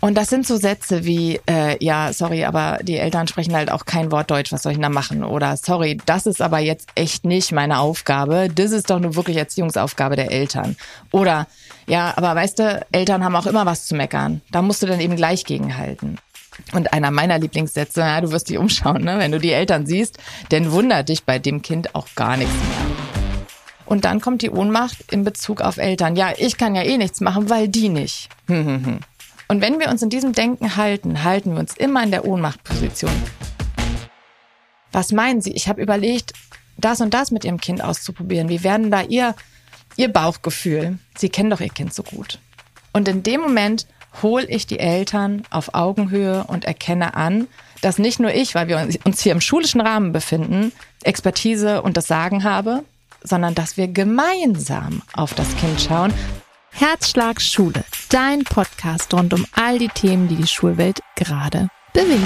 Und das sind so Sätze wie, äh, ja, sorry, aber die Eltern sprechen halt auch kein Wort Deutsch, was soll ich da machen? Oder sorry, das ist aber jetzt echt nicht meine Aufgabe. Das ist doch nur wirklich Erziehungsaufgabe der Eltern. Oder, ja, aber weißt du, Eltern haben auch immer was zu meckern. Da musst du dann eben gleich gegenhalten. Und einer meiner Lieblingssätze, ja, du wirst dich umschauen, ne? wenn du die Eltern siehst, denn wundert dich bei dem Kind auch gar nichts mehr. Und dann kommt die Ohnmacht in Bezug auf Eltern. Ja, ich kann ja eh nichts machen, weil die nicht. Und wenn wir uns in diesem Denken halten, halten wir uns immer in der Ohnmachtposition. Was meinen Sie? Ich habe überlegt, das und das mit Ihrem Kind auszuprobieren. Wie werden da Ihr, Ihr Bauchgefühl? Sie kennen doch Ihr Kind so gut. Und in dem Moment hole ich die Eltern auf Augenhöhe und erkenne an, dass nicht nur ich, weil wir uns hier im schulischen Rahmen befinden, Expertise und das Sagen habe, sondern dass wir gemeinsam auf das Kind schauen. Herzschlag Schule, dein Podcast rund um all die Themen, die die Schulwelt gerade bewegen.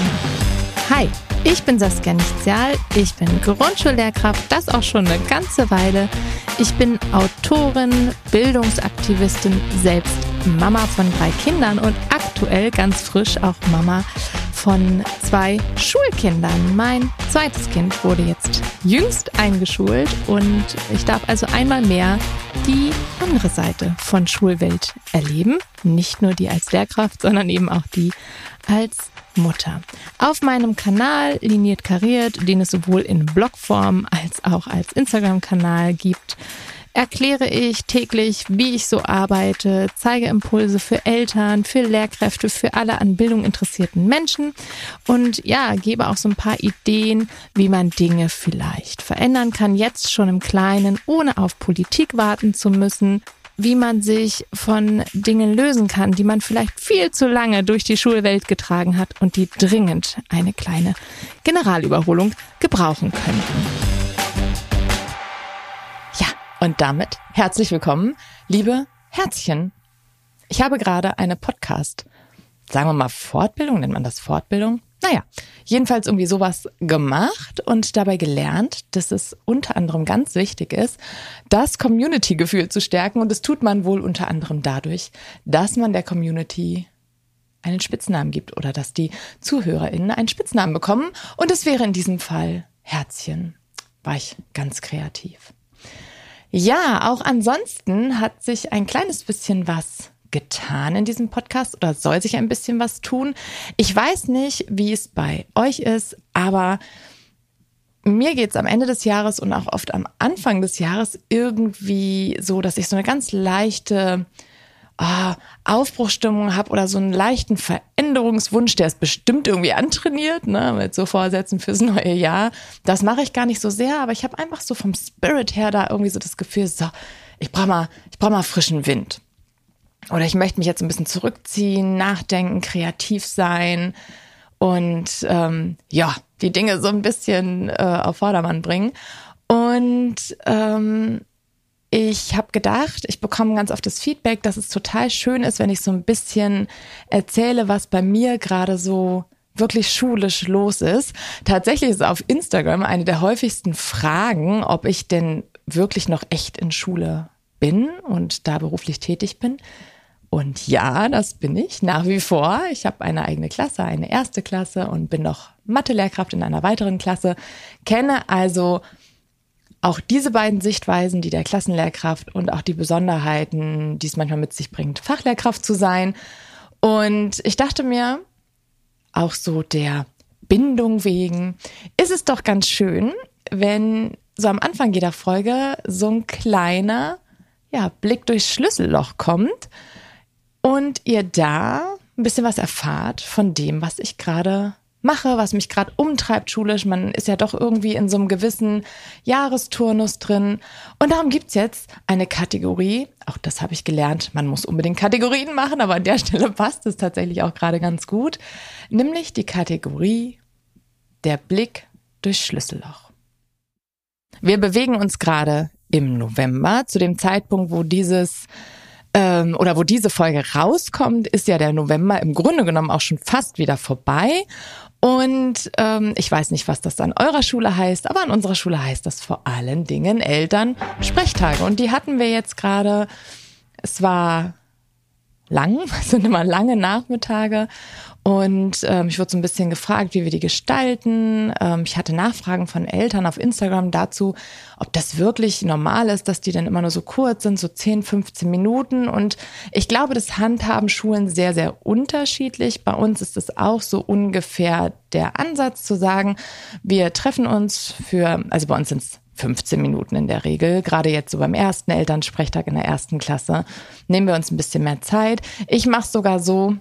Hi, ich bin Saskia Nichtzial, ich bin Grundschullehrkraft, das auch schon eine ganze Weile. Ich bin Autorin, Bildungsaktivistin, selbst Mama von drei Kindern und aktuell ganz frisch auch Mama von zwei Schulkindern. Mein zweites Kind wurde jetzt jüngst eingeschult und ich darf also einmal mehr die andere Seite von Schulwelt erleben. Nicht nur die als Lehrkraft, sondern eben auch die als Mutter. Auf meinem Kanal Liniert Kariert, den es sowohl in Blogform als auch als Instagram-Kanal gibt, erkläre ich täglich, wie ich so arbeite, zeige Impulse für Eltern, für Lehrkräfte, für alle an Bildung interessierten Menschen und ja, gebe auch so ein paar Ideen, wie man Dinge vielleicht verändern kann, jetzt schon im Kleinen, ohne auf Politik warten zu müssen wie man sich von Dingen lösen kann, die man vielleicht viel zu lange durch die Schulwelt getragen hat und die dringend eine kleine Generalüberholung gebrauchen könnten. Und damit herzlich willkommen, liebe Herzchen. Ich habe gerade eine Podcast, sagen wir mal Fortbildung, nennt man das Fortbildung? Naja, jedenfalls irgendwie sowas gemacht und dabei gelernt, dass es unter anderem ganz wichtig ist, das Community-Gefühl zu stärken. Und das tut man wohl unter anderem dadurch, dass man der Community einen Spitznamen gibt oder dass die ZuhörerInnen einen Spitznamen bekommen. Und es wäre in diesem Fall Herzchen. War ich ganz kreativ. Ja, auch ansonsten hat sich ein kleines bisschen was getan in diesem Podcast oder soll sich ein bisschen was tun. Ich weiß nicht, wie es bei euch ist, aber mir geht's am Ende des Jahres und auch oft am Anfang des Jahres irgendwie so, dass ich so eine ganz leichte oh, Aufbruchstimmung habe oder so einen leichten Veränderungswunsch, der ist bestimmt irgendwie antrainiert, ne, mit so Vorsätzen fürs neue Jahr. Das mache ich gar nicht so sehr, aber ich habe einfach so vom Spirit her da irgendwie so das Gefühl, so, ich brauche mal, ich brauche mal frischen Wind. Oder ich möchte mich jetzt ein bisschen zurückziehen, nachdenken, kreativ sein und ähm, ja, die Dinge so ein bisschen äh, auf Vordermann bringen. Und ähm, ich habe gedacht, ich bekomme ganz oft das Feedback, dass es total schön ist, wenn ich so ein bisschen erzähle, was bei mir gerade so wirklich schulisch los ist. Tatsächlich ist auf Instagram eine der häufigsten Fragen, ob ich denn wirklich noch echt in Schule bin und da beruflich tätig bin. Und ja, das bin ich nach wie vor. Ich habe eine eigene Klasse, eine erste Klasse und bin noch Mathe-Lehrkraft in einer weiteren Klasse, kenne also auch diese beiden Sichtweisen, die der Klassenlehrkraft und auch die Besonderheiten, die es manchmal mit sich bringt, Fachlehrkraft zu sein. Und ich dachte mir, auch so der Bindung wegen, ist es doch ganz schön, wenn so am Anfang jeder Folge so ein kleiner ja, Blick durchs Schlüsselloch kommt und ihr da ein bisschen was erfahrt von dem, was ich gerade mache, was mich gerade umtreibt schulisch. Man ist ja doch irgendwie in so einem gewissen Jahresturnus drin. Und darum gibt's jetzt eine Kategorie, auch das habe ich gelernt, man muss unbedingt Kategorien machen, aber an der Stelle passt es tatsächlich auch gerade ganz gut, nämlich die Kategorie der Blick durch Schlüsselloch. Wir bewegen uns gerade im November, zu dem Zeitpunkt, wo dieses ähm, oder wo diese Folge rauskommt, ist ja der November im Grunde genommen auch schon fast wieder vorbei. Und ähm, ich weiß nicht, was das an eurer Schule heißt, aber an unserer Schule heißt das vor allen Dingen Eltern Sprechtage. Und die hatten wir jetzt gerade. Es war lang, es sind immer lange Nachmittage und ähm, ich wurde so ein bisschen gefragt, wie wir die gestalten. Ähm, ich hatte Nachfragen von Eltern auf Instagram dazu, ob das wirklich normal ist, dass die dann immer nur so kurz sind, so 10, 15 Minuten. Und ich glaube, das handhaben Schulen sehr, sehr unterschiedlich. Bei uns ist es auch so ungefähr der Ansatz zu sagen, wir treffen uns für, also bei uns sind es 15 Minuten in der Regel. Gerade jetzt so beim ersten Elternsprechtag in der ersten Klasse nehmen wir uns ein bisschen mehr Zeit. Ich mache sogar so,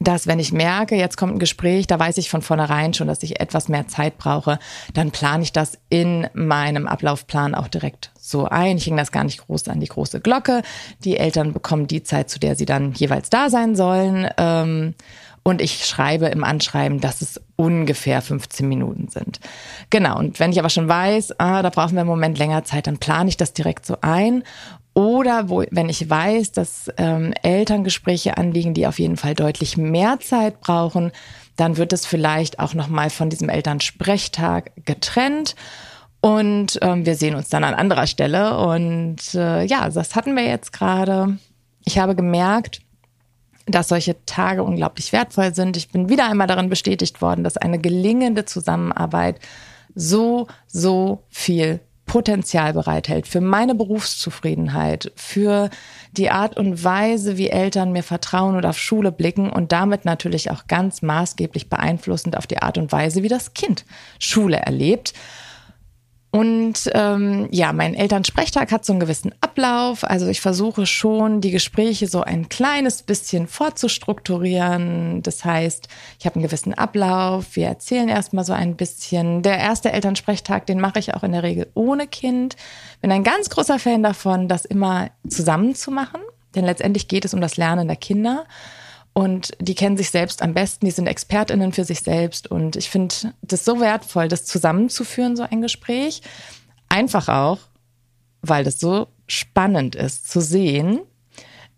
dass wenn ich merke, jetzt kommt ein Gespräch, da weiß ich von vornherein schon, dass ich etwas mehr Zeit brauche, dann plane ich das in meinem Ablaufplan auch direkt so ein. Ich hänge das gar nicht groß an die große Glocke. Die Eltern bekommen die Zeit, zu der sie dann jeweils da sein sollen. Ähm, und ich schreibe im Anschreiben, dass es ungefähr 15 Minuten sind. Genau. Und wenn ich aber schon weiß, ah, da brauchen wir im Moment länger Zeit, dann plane ich das direkt so ein oder wo, wenn ich weiß, dass ähm, Elterngespräche anliegen, die auf jeden Fall deutlich mehr Zeit brauchen, dann wird es vielleicht auch nochmal von diesem Elternsprechtag getrennt. Und ähm, wir sehen uns dann an anderer Stelle. Und äh, ja, das hatten wir jetzt gerade. Ich habe gemerkt, dass solche Tage unglaublich wertvoll sind. Ich bin wieder einmal darin bestätigt worden, dass eine gelingende Zusammenarbeit so, so viel Potenzial bereithält, für meine Berufszufriedenheit, für die Art und Weise, wie Eltern mir vertrauen oder auf Schule blicken und damit natürlich auch ganz maßgeblich beeinflussend auf die Art und Weise, wie das Kind Schule erlebt. Und ähm, ja, mein Elternsprechtag hat so einen gewissen Ablauf. Also ich versuche schon, die Gespräche so ein kleines bisschen vorzustrukturieren. Das heißt, ich habe einen gewissen Ablauf. Wir erzählen erstmal so ein bisschen. Der erste Elternsprechtag, den mache ich auch in der Regel ohne Kind. Bin ein ganz großer Fan davon, das immer zusammen zu machen. Denn letztendlich geht es um das Lernen der Kinder. Und die kennen sich selbst am besten, die sind Expertinnen für sich selbst. Und ich finde das so wertvoll, das zusammenzuführen, so ein Gespräch. Einfach auch, weil das so spannend ist zu sehen,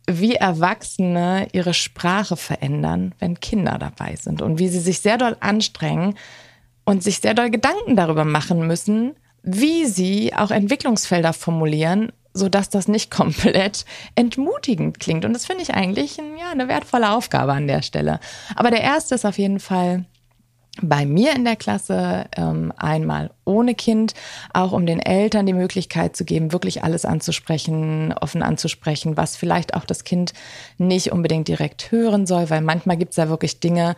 wie Erwachsene ihre Sprache verändern, wenn Kinder dabei sind und wie sie sich sehr doll anstrengen und sich sehr doll Gedanken darüber machen müssen, wie sie auch Entwicklungsfelder formulieren, so dass das nicht komplett entmutigend klingt. Und das finde ich eigentlich ja, eine wertvolle Aufgabe an der Stelle. Aber der erste ist auf jeden Fall bei mir in der Klasse ähm, einmal ohne Kind, auch um den Eltern die Möglichkeit zu geben, wirklich alles anzusprechen, offen anzusprechen, was vielleicht auch das Kind nicht unbedingt direkt hören soll, weil manchmal gibt es ja wirklich Dinge,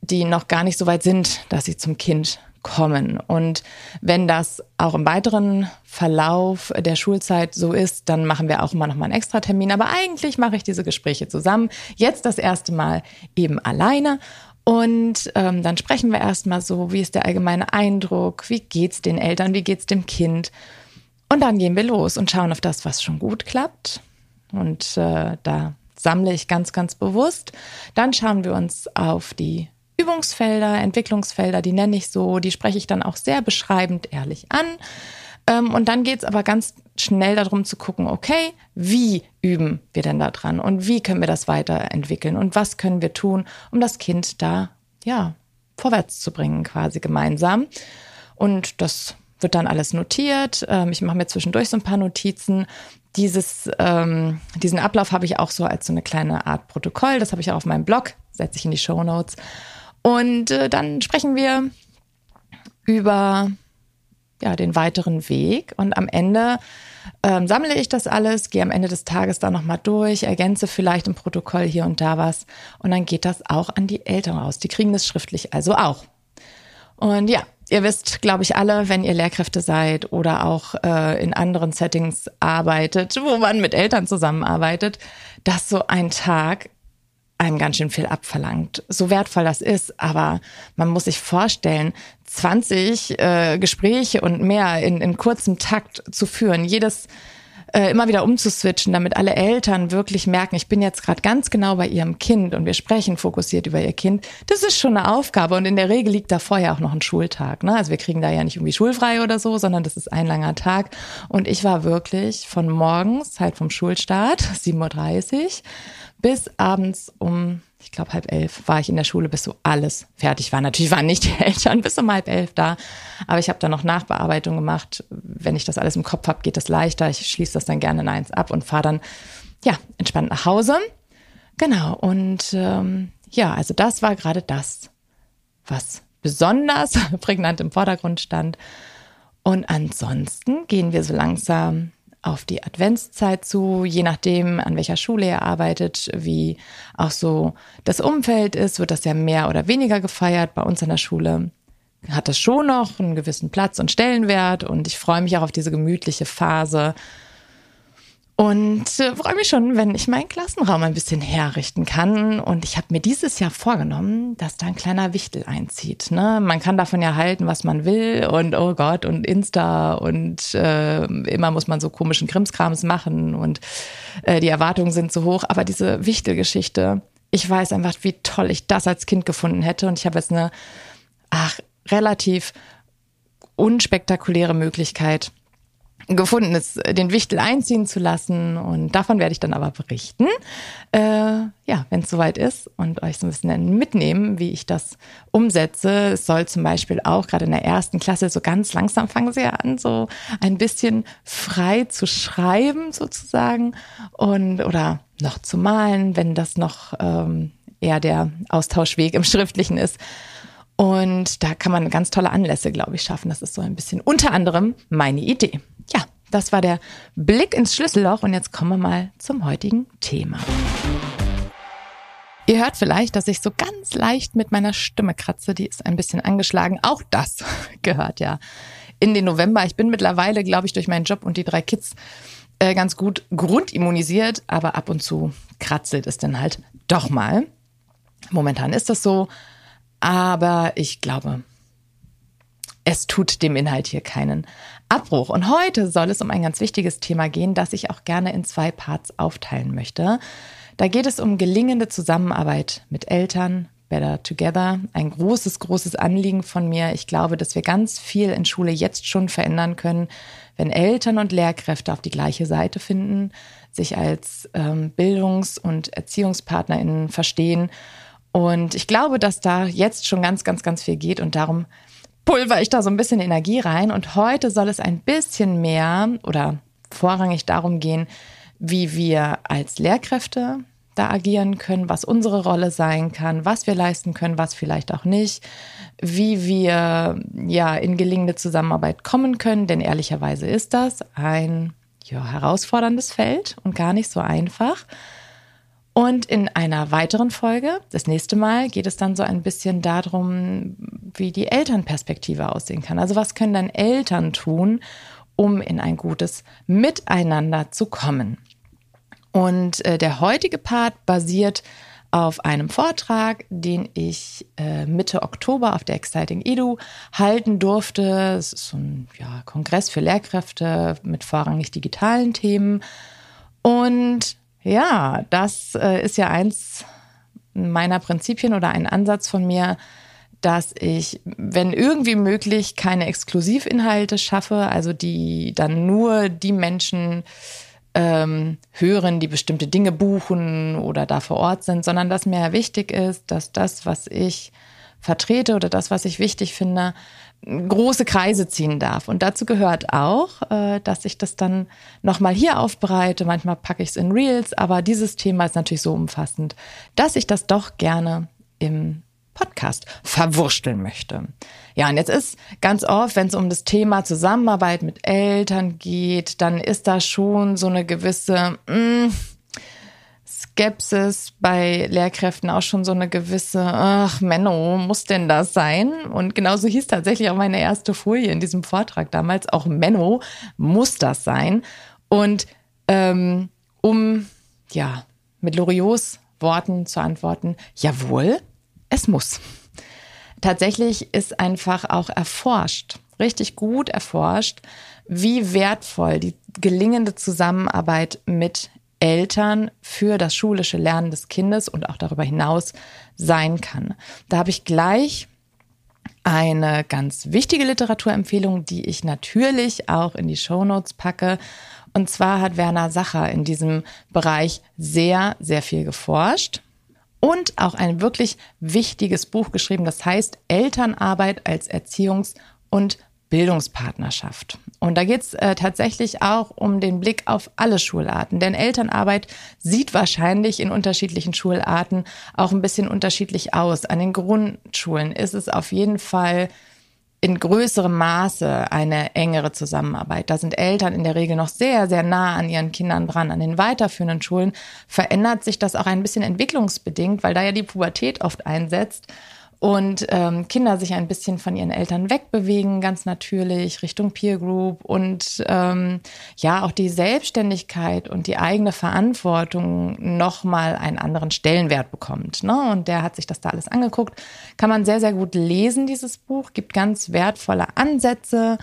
die noch gar nicht so weit sind, dass sie zum Kind kommen. Und wenn das auch im weiteren Verlauf der Schulzeit so ist, dann machen wir auch immer noch mal einen extra Termin. Aber eigentlich mache ich diese Gespräche zusammen. Jetzt das erste Mal eben alleine. Und ähm, dann sprechen wir erstmal so, wie ist der allgemeine Eindruck, wie geht's den Eltern, wie geht's dem Kind. Und dann gehen wir los und schauen auf das, was schon gut klappt. Und äh, da sammle ich ganz, ganz bewusst. Dann schauen wir uns auf die Übungsfelder, Entwicklungsfelder, die nenne ich so, die spreche ich dann auch sehr beschreibend ehrlich an. Ähm, und dann geht's aber ganz schnell darum zu gucken, okay, wie üben wir denn da dran und wie können wir das weiterentwickeln und was können wir tun, um das Kind da, ja, vorwärts zu bringen, quasi gemeinsam. Und das wird dann alles notiert. Ähm, ich mache mir zwischendurch so ein paar Notizen. Dieses, ähm, diesen Ablauf habe ich auch so als so eine kleine Art Protokoll. Das habe ich auch auf meinem Blog, setze ich in die Show Notes. Und äh, dann sprechen wir über ja, den weiteren Weg. Und am Ende ähm, sammle ich das alles, gehe am Ende des Tages da nochmal durch, ergänze vielleicht im Protokoll hier und da was. Und dann geht das auch an die Eltern raus. Die kriegen das schriftlich also auch. Und ja, ihr wisst, glaube ich, alle, wenn ihr Lehrkräfte seid oder auch äh, in anderen Settings arbeitet, wo man mit Eltern zusammenarbeitet, dass so ein Tag einem ganz schön viel abverlangt. So wertvoll das ist, aber man muss sich vorstellen, 20 äh, Gespräche und mehr in, in kurzem Takt zu führen, jedes äh, immer wieder umzuswitchen, damit alle Eltern wirklich merken, ich bin jetzt gerade ganz genau bei ihrem Kind und wir sprechen fokussiert über ihr Kind. Das ist schon eine Aufgabe und in der Regel liegt da vorher auch noch ein Schultag. Ne? Also wir kriegen da ja nicht irgendwie schulfrei oder so, sondern das ist ein langer Tag. Und ich war wirklich von morgens, halt vom Schulstart, 7.30 Uhr, bis abends um, ich glaube halb elf, war ich in der Schule, bis so alles fertig war. Natürlich waren nicht die Eltern bis um halb elf da, aber ich habe dann noch Nachbearbeitung gemacht. Wenn ich das alles im Kopf habe, geht das leichter. Ich schließe das dann gerne in eins ab und fahre dann ja entspannt nach Hause. Genau, und ähm, ja, also das war gerade das, was besonders prägnant im Vordergrund stand. Und ansonsten gehen wir so langsam auf die Adventszeit zu, je nachdem, an welcher Schule ihr arbeitet, wie auch so das Umfeld ist, wird das ja mehr oder weniger gefeiert. Bei uns an der Schule hat das schon noch einen gewissen Platz und Stellenwert und ich freue mich auch auf diese gemütliche Phase, und äh, freue mich schon, wenn ich meinen Klassenraum ein bisschen herrichten kann. Und ich habe mir dieses Jahr vorgenommen, dass da ein kleiner Wichtel einzieht. Ne? Man kann davon ja halten, was man will. Und oh Gott, und Insta und äh, immer muss man so komischen Krimskrams machen und äh, die Erwartungen sind zu hoch. Aber diese Wichtelgeschichte, ich weiß einfach, wie toll ich das als Kind gefunden hätte. Und ich habe jetzt eine ach, relativ unspektakuläre Möglichkeit, gefunden ist, den Wichtel einziehen zu lassen. Und davon werde ich dann aber berichten, äh, ja, wenn es soweit ist und euch so ein bisschen mitnehmen, wie ich das umsetze. Es soll zum Beispiel auch gerade in der ersten Klasse so ganz langsam fangen sie ja an, so ein bisschen frei zu schreiben sozusagen und oder noch zu malen, wenn das noch ähm, eher der Austauschweg im Schriftlichen ist. Und da kann man ganz tolle Anlässe, glaube ich, schaffen. Das ist so ein bisschen unter anderem meine Idee. Das war der Blick ins Schlüsselloch und jetzt kommen wir mal zum heutigen Thema. Ihr hört vielleicht, dass ich so ganz leicht mit meiner Stimme kratze. Die ist ein bisschen angeschlagen. Auch das gehört ja in den November. Ich bin mittlerweile, glaube ich, durch meinen Job und die drei Kids äh, ganz gut grundimmunisiert, aber ab und zu kratzelt es dann halt doch mal. Momentan ist das so. Aber ich glaube, es tut dem Inhalt hier keinen Abbruch. Und heute soll es um ein ganz wichtiges Thema gehen, das ich auch gerne in zwei Parts aufteilen möchte. Da geht es um gelingende Zusammenarbeit mit Eltern, Better Together. Ein großes, großes Anliegen von mir. Ich glaube, dass wir ganz viel in Schule jetzt schon verändern können, wenn Eltern und Lehrkräfte auf die gleiche Seite finden, sich als ähm, Bildungs- und ErziehungspartnerInnen verstehen und ich glaube, dass da jetzt schon ganz, ganz, ganz viel geht und darum pulver ich da so ein bisschen Energie rein. Und heute soll es ein bisschen mehr oder vorrangig darum gehen, wie wir als Lehrkräfte da agieren können, was unsere Rolle sein kann, was wir leisten können, was vielleicht auch nicht, wie wir ja in gelingende Zusammenarbeit kommen können, denn ehrlicherweise ist das ein ja, herausforderndes Feld und gar nicht so einfach. Und in einer weiteren Folge, das nächste Mal, geht es dann so ein bisschen darum, wie die Elternperspektive aussehen kann. Also was können dann Eltern tun, um in ein gutes Miteinander zu kommen? Und äh, der heutige Part basiert auf einem Vortrag, den ich äh, Mitte Oktober auf der Exciting Edu halten durfte. Es ist so ein ja, Kongress für Lehrkräfte mit vorrangig digitalen Themen. Und ja, das äh, ist ja eins meiner Prinzipien oder ein Ansatz von mir, dass ich, wenn irgendwie möglich, keine Exklusivinhalte schaffe, also die dann nur die Menschen ähm, hören, die bestimmte Dinge buchen oder da vor Ort sind, sondern dass mir wichtig ist, dass das, was ich vertrete oder das, was ich wichtig finde, große Kreise ziehen darf. Und dazu gehört auch, äh, dass ich das dann nochmal hier aufbereite. Manchmal packe ich es in Reels, aber dieses Thema ist natürlich so umfassend, dass ich das doch gerne im Podcast verwursteln möchte. Ja, und jetzt ist ganz oft, wenn es um das Thema Zusammenarbeit mit Eltern geht, dann ist da schon so eine gewisse, mh, mm, Skepsis bei Lehrkräften auch schon so eine gewisse, ach Menno, muss denn das sein? Und genauso hieß tatsächlich auch meine erste Folie in diesem Vortrag damals, auch Menno, muss das sein? Und ähm, um ja mit Loriots Worten zu antworten, jawohl, es muss. Tatsächlich ist einfach auch erforscht, richtig gut erforscht, wie wertvoll die gelingende Zusammenarbeit mit Eltern für das schulische Lernen des Kindes und auch darüber hinaus sein kann. Da habe ich gleich eine ganz wichtige Literaturempfehlung, die ich natürlich auch in die Show Notes packe. Und zwar hat Werner Sacher in diesem Bereich sehr, sehr viel geforscht und auch ein wirklich wichtiges Buch geschrieben, das heißt Elternarbeit als Erziehungs- und Bildungspartnerschaft. Und da geht es äh, tatsächlich auch um den Blick auf alle Schularten. Denn Elternarbeit sieht wahrscheinlich in unterschiedlichen Schularten auch ein bisschen unterschiedlich aus. An den Grundschulen ist es auf jeden Fall in größerem Maße eine engere Zusammenarbeit. Da sind Eltern in der Regel noch sehr, sehr nah an ihren Kindern dran. An den weiterführenden Schulen verändert sich das auch ein bisschen entwicklungsbedingt, weil da ja die Pubertät oft einsetzt und ähm, Kinder sich ein bisschen von ihren Eltern wegbewegen, ganz natürlich, Richtung Peer Group und ähm, ja, auch die Selbstständigkeit und die eigene Verantwortung nochmal einen anderen Stellenwert bekommt. Ne? Und der hat sich das da alles angeguckt. Kann man sehr, sehr gut lesen, dieses Buch, gibt ganz wertvolle Ansätze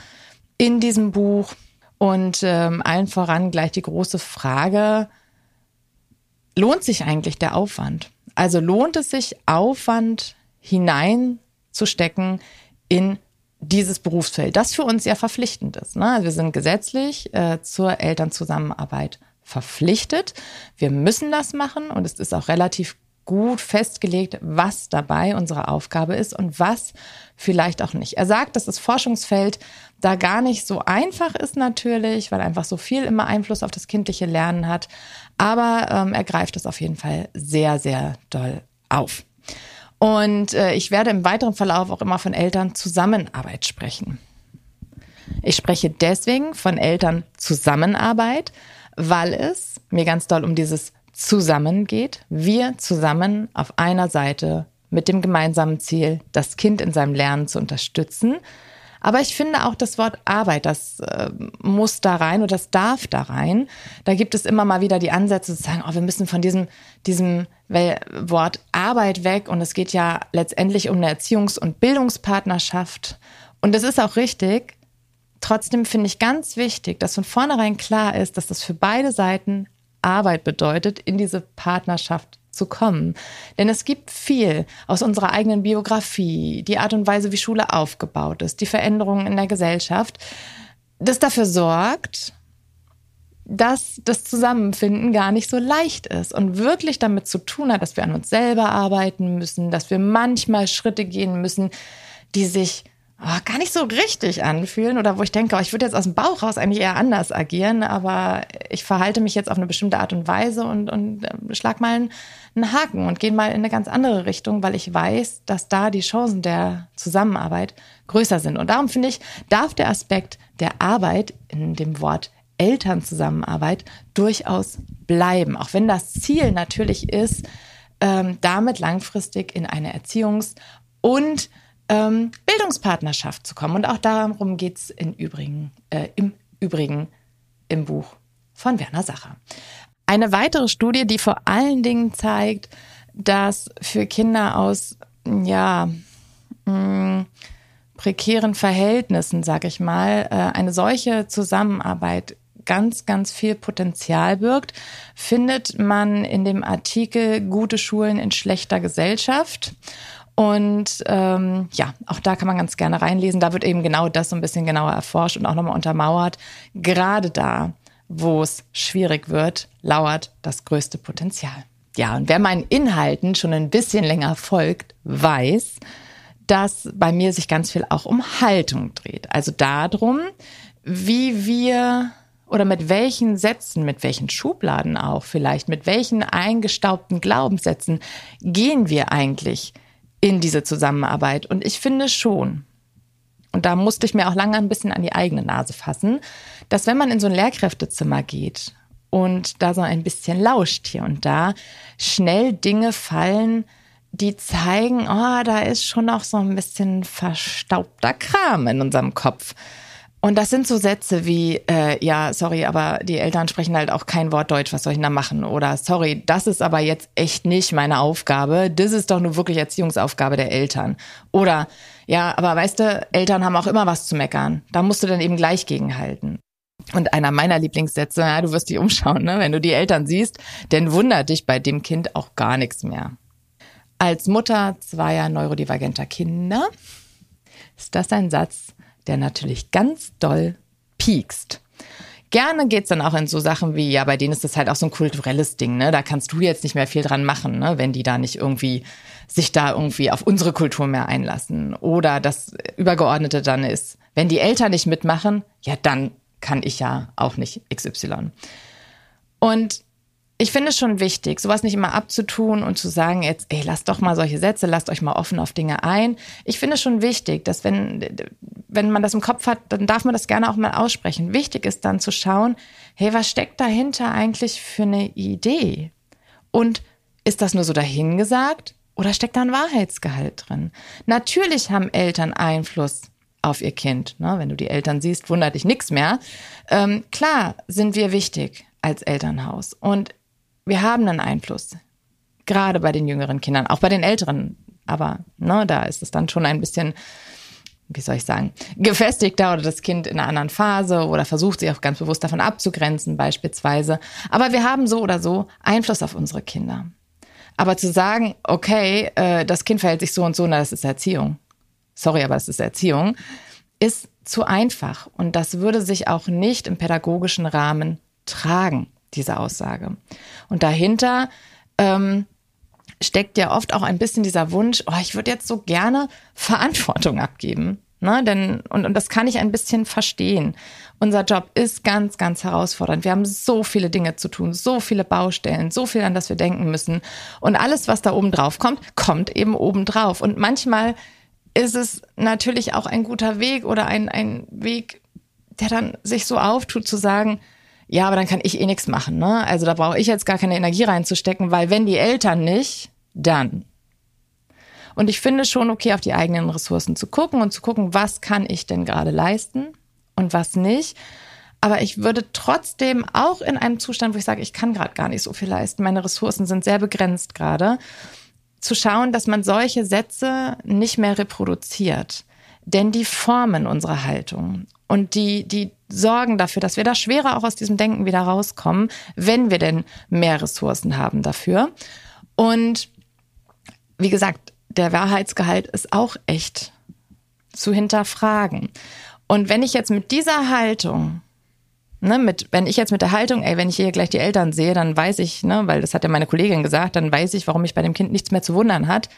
in diesem Buch und ähm, allen voran gleich die große Frage, lohnt sich eigentlich der Aufwand? Also lohnt es sich, Aufwand hineinzustecken in dieses Berufsfeld, das für uns ja verpflichtend ist. Ne? Also wir sind gesetzlich äh, zur Elternzusammenarbeit verpflichtet. Wir müssen das machen und es ist auch relativ gut festgelegt, was dabei unsere Aufgabe ist und was vielleicht auch nicht. Er sagt, dass das Forschungsfeld da gar nicht so einfach ist natürlich, weil einfach so viel immer Einfluss auf das kindliche Lernen hat. Aber ähm, er greift es auf jeden Fall sehr, sehr doll auf. Und äh, ich werde im weiteren Verlauf auch immer von Eltern Zusammenarbeit sprechen. Ich spreche deswegen von Eltern Zusammenarbeit, weil es mir ganz doll um dieses Zusammen geht. Wir zusammen auf einer Seite mit dem gemeinsamen Ziel, das Kind in seinem Lernen zu unterstützen aber ich finde auch das Wort Arbeit, das äh, muss da rein oder das darf da rein. Da gibt es immer mal wieder die Ansätze zu sagen, oh, wir müssen von diesem, diesem Wort Arbeit weg und es geht ja letztendlich um eine Erziehungs- und Bildungspartnerschaft. Und das ist auch richtig. Trotzdem finde ich ganz wichtig, dass von vornherein klar ist, dass das für beide Seiten Arbeit bedeutet, in diese Partnerschaft zu kommen. Denn es gibt viel aus unserer eigenen Biografie, die Art und Weise, wie Schule aufgebaut ist, die Veränderungen in der Gesellschaft, das dafür sorgt, dass das Zusammenfinden gar nicht so leicht ist und wirklich damit zu tun hat, dass wir an uns selber arbeiten müssen, dass wir manchmal Schritte gehen müssen, die sich oh, gar nicht so richtig anfühlen oder wo ich denke, oh, ich würde jetzt aus dem Bauch raus eigentlich eher anders agieren, aber ich verhalte mich jetzt auf eine bestimmte Art und Weise und, und äh, schlag mal einen, einen Haken und gehe mal in eine ganz andere Richtung, weil ich weiß, dass da die Chancen der Zusammenarbeit größer sind. Und darum finde ich, darf der Aspekt der Arbeit in dem Wort Elternzusammenarbeit durchaus bleiben, auch wenn das Ziel natürlich ist, ähm, damit langfristig in eine Erziehungs- und ähm, Bildungspartnerschaft zu kommen. Und auch darum geht es äh, im Übrigen im Buch von Werner Sacher. Eine weitere Studie, die vor allen Dingen zeigt, dass für Kinder aus ja mh, mm, prekären Verhältnissen, sag ich mal, äh, eine solche Zusammenarbeit ganz, ganz viel Potenzial birgt, findet man in dem Artikel Gute Schulen in schlechter Gesellschaft. Und ähm, ja, auch da kann man ganz gerne reinlesen. Da wird eben genau das so ein bisschen genauer erforscht und auch nochmal untermauert. Gerade da, wo es schwierig wird, lauert das größte Potenzial. Ja, und wer meinen Inhalten schon ein bisschen länger folgt, weiß, dass bei mir sich ganz viel auch um Haltung dreht. Also darum, wie wir oder mit welchen Sätzen, mit welchen Schubladen auch vielleicht, mit welchen eingestaubten Glaubenssätzen gehen wir eigentlich in diese Zusammenarbeit. Und ich finde schon, und da musste ich mir auch lange ein bisschen an die eigene Nase fassen, dass wenn man in so ein Lehrkräftezimmer geht und da so ein bisschen lauscht hier und da, schnell Dinge fallen, die zeigen, oh, da ist schon auch so ein bisschen verstaubter Kram in unserem Kopf. Und das sind so Sätze wie, äh, ja, sorry, aber die Eltern sprechen halt auch kein Wort Deutsch, was soll ich denn da machen? Oder sorry, das ist aber jetzt echt nicht meine Aufgabe. Das ist doch nur wirklich Erziehungsaufgabe der Eltern. Oder, ja, aber weißt du, Eltern haben auch immer was zu meckern. Da musst du dann eben gleich gegenhalten. Und einer meiner Lieblingssätze, ja, du wirst dich umschauen, ne? wenn du die Eltern siehst, denn wundert dich bei dem Kind auch gar nichts mehr. Als Mutter zweier neurodivergenter Kinder ist das ein Satz, der natürlich ganz doll piekst. Gerne geht's dann auch in so Sachen wie, ja, bei denen ist das halt auch so ein kulturelles Ding, ne? Da kannst du jetzt nicht mehr viel dran machen, ne? Wenn die da nicht irgendwie sich da irgendwie auf unsere Kultur mehr einlassen. Oder das Übergeordnete dann ist, wenn die Eltern nicht mitmachen, ja, dann kann ich ja auch nicht XY. Und ich finde es schon wichtig, sowas nicht immer abzutun und zu sagen, jetzt, ey, lasst doch mal solche Sätze, lasst euch mal offen auf Dinge ein. Ich finde es schon wichtig, dass wenn, wenn man das im Kopf hat, dann darf man das gerne auch mal aussprechen. Wichtig ist dann zu schauen, hey, was steckt dahinter eigentlich für eine Idee? Und ist das nur so dahingesagt oder steckt da ein Wahrheitsgehalt drin? Natürlich haben Eltern Einfluss auf ihr Kind. Ne? Wenn du die Eltern siehst, wundert dich nichts mehr. Ähm, klar sind wir wichtig als Elternhaus. Und wir haben einen Einfluss. Gerade bei den jüngeren Kindern, auch bei den älteren. Aber ne, da ist es dann schon ein bisschen, wie soll ich sagen, gefestigter oder das Kind in einer anderen Phase oder versucht sich auch ganz bewusst davon abzugrenzen, beispielsweise. Aber wir haben so oder so Einfluss auf unsere Kinder. Aber zu sagen, okay, äh, das Kind verhält sich so und so, na, das ist Erziehung. Sorry, aber das ist Erziehung, ist zu einfach. Und das würde sich auch nicht im pädagogischen Rahmen tragen diese Aussage. Und dahinter ähm, steckt ja oft auch ein bisschen dieser Wunsch, oh, ich würde jetzt so gerne Verantwortung abgeben. Ne, denn, und, und das kann ich ein bisschen verstehen. Unser Job ist ganz, ganz herausfordernd. Wir haben so viele Dinge zu tun, so viele Baustellen, so viel, an das wir denken müssen. Und alles, was da oben drauf kommt, kommt eben oben drauf. Und manchmal ist es natürlich auch ein guter Weg oder ein, ein Weg, der dann sich so auftut, zu sagen, ja, aber dann kann ich eh nichts machen. Ne? Also da brauche ich jetzt gar keine Energie reinzustecken, weil wenn die Eltern nicht, dann. Und ich finde schon okay, auf die eigenen Ressourcen zu gucken und zu gucken, was kann ich denn gerade leisten und was nicht. Aber ich würde trotzdem auch in einem Zustand, wo ich sage, ich kann gerade gar nicht so viel leisten, meine Ressourcen sind sehr begrenzt gerade, zu schauen, dass man solche Sätze nicht mehr reproduziert. Denn die formen unsere Haltung und die, die sorgen dafür, dass wir da schwerer auch aus diesem Denken wieder rauskommen, wenn wir denn mehr Ressourcen haben dafür. Und wie gesagt, der Wahrheitsgehalt ist auch echt zu hinterfragen. Und wenn ich jetzt mit dieser Haltung, ne, mit, wenn ich jetzt mit der Haltung, ey, wenn ich hier gleich die Eltern sehe, dann weiß ich, ne, weil das hat ja meine Kollegin gesagt, dann weiß ich, warum mich bei dem Kind nichts mehr zu wundern hat,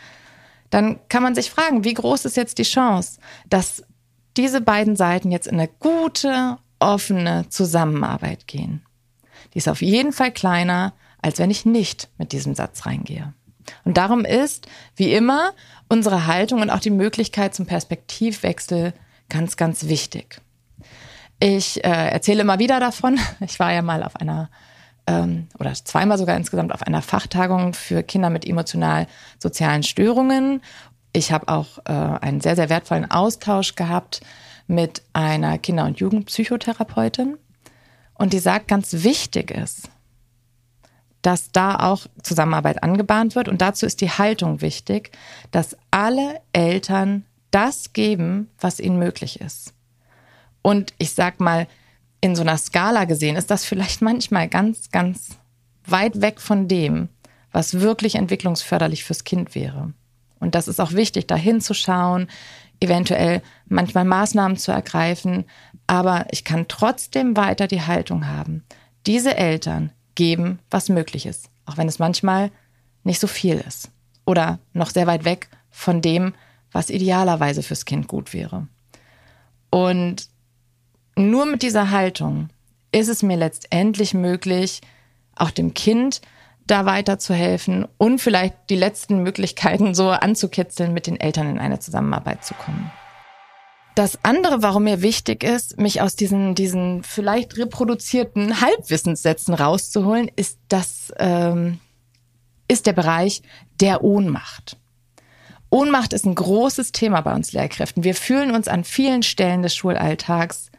dann kann man sich fragen, wie groß ist jetzt die Chance, dass diese beiden Seiten jetzt in eine gute, offene Zusammenarbeit gehen. Die ist auf jeden Fall kleiner, als wenn ich nicht mit diesem Satz reingehe. Und darum ist, wie immer, unsere Haltung und auch die Möglichkeit zum Perspektivwechsel ganz, ganz wichtig. Ich äh, erzähle immer wieder davon. Ich war ja mal auf einer ähm, oder zweimal sogar insgesamt auf einer Fachtagung für Kinder mit emotional-sozialen Störungen. Ich habe auch äh, einen sehr, sehr wertvollen Austausch gehabt mit einer Kinder- und Jugendpsychotherapeutin. Und die sagt, ganz wichtig ist, dass da auch Zusammenarbeit angebahnt wird. Und dazu ist die Haltung wichtig, dass alle Eltern das geben, was ihnen möglich ist. Und ich sag mal, in so einer Skala gesehen ist das vielleicht manchmal ganz, ganz weit weg von dem, was wirklich entwicklungsförderlich fürs Kind wäre. Und das ist auch wichtig, da hinzuschauen, eventuell manchmal Maßnahmen zu ergreifen, aber ich kann trotzdem weiter die Haltung haben. Diese Eltern geben, was möglich ist, auch wenn es manchmal nicht so viel ist oder noch sehr weit weg von dem, was idealerweise fürs Kind gut wäre. Und nur mit dieser Haltung ist es mir letztendlich möglich, auch dem Kind da weiterzuhelfen und vielleicht die letzten Möglichkeiten so anzukitzeln, mit den Eltern in eine Zusammenarbeit zu kommen. Das andere, warum mir wichtig ist, mich aus diesen, diesen vielleicht reproduzierten Halbwissenssätzen rauszuholen, ist das, ähm, ist der Bereich der Ohnmacht. Ohnmacht ist ein großes Thema bei uns Lehrkräften. Wir fühlen uns an vielen Stellen des Schulalltags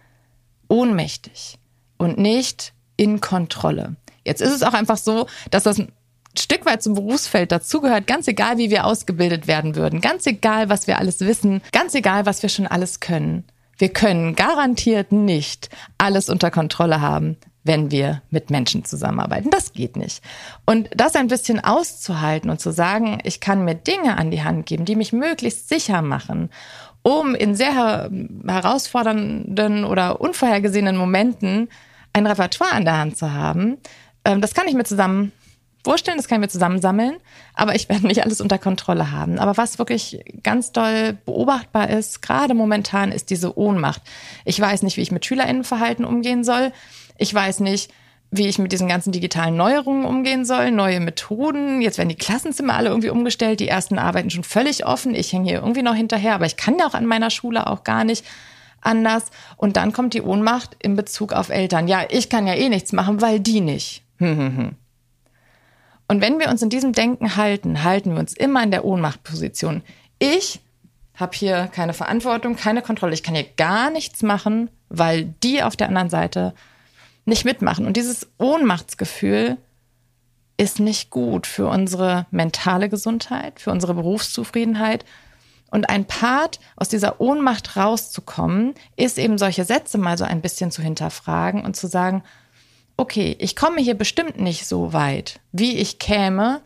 ohnmächtig und nicht in Kontrolle. Jetzt ist es auch einfach so, dass das ein Stück weit zum Berufsfeld dazugehört, ganz egal, wie wir ausgebildet werden würden, ganz egal, was wir alles wissen, ganz egal, was wir schon alles können. Wir können garantiert nicht alles unter Kontrolle haben, wenn wir mit Menschen zusammenarbeiten. Das geht nicht. Und das ein bisschen auszuhalten und zu sagen, ich kann mir Dinge an die Hand geben, die mich möglichst sicher machen, um in sehr herausfordernden oder unvorhergesehenen Momenten ein Repertoire an der Hand zu haben, ähm, das kann ich mir zusammen vorstellen, das kann ich mir zusammensammeln, aber ich werde nicht alles unter Kontrolle haben. Aber was wirklich ganz doll beobachtbar ist, gerade momentan, ist diese Ohnmacht. Ich weiß nicht, wie ich mit SchülerInnenverhalten umgehen soll. Ich weiß nicht, wie ich mit diesen ganzen digitalen Neuerungen umgehen soll, neue Methoden. Jetzt werden die Klassenzimmer alle irgendwie umgestellt. Die ersten arbeiten schon völlig offen. Ich hänge hier irgendwie noch hinterher, aber ich kann ja auch an meiner Schule auch gar nicht anders. Und dann kommt die Ohnmacht in Bezug auf Eltern. Ja, ich kann ja eh nichts machen, weil die nicht. Hm, hm, hm. Und wenn wir uns in diesem Denken halten, halten wir uns immer in der Ohnmachtposition. Ich habe hier keine Verantwortung, keine Kontrolle. Ich kann hier gar nichts machen, weil die auf der anderen Seite nicht mitmachen. Und dieses Ohnmachtsgefühl ist nicht gut für unsere mentale Gesundheit, für unsere Berufszufriedenheit. Und ein Part aus dieser Ohnmacht rauszukommen, ist eben solche Sätze mal so ein bisschen zu hinterfragen und zu sagen, okay, ich komme hier bestimmt nicht so weit, wie ich käme,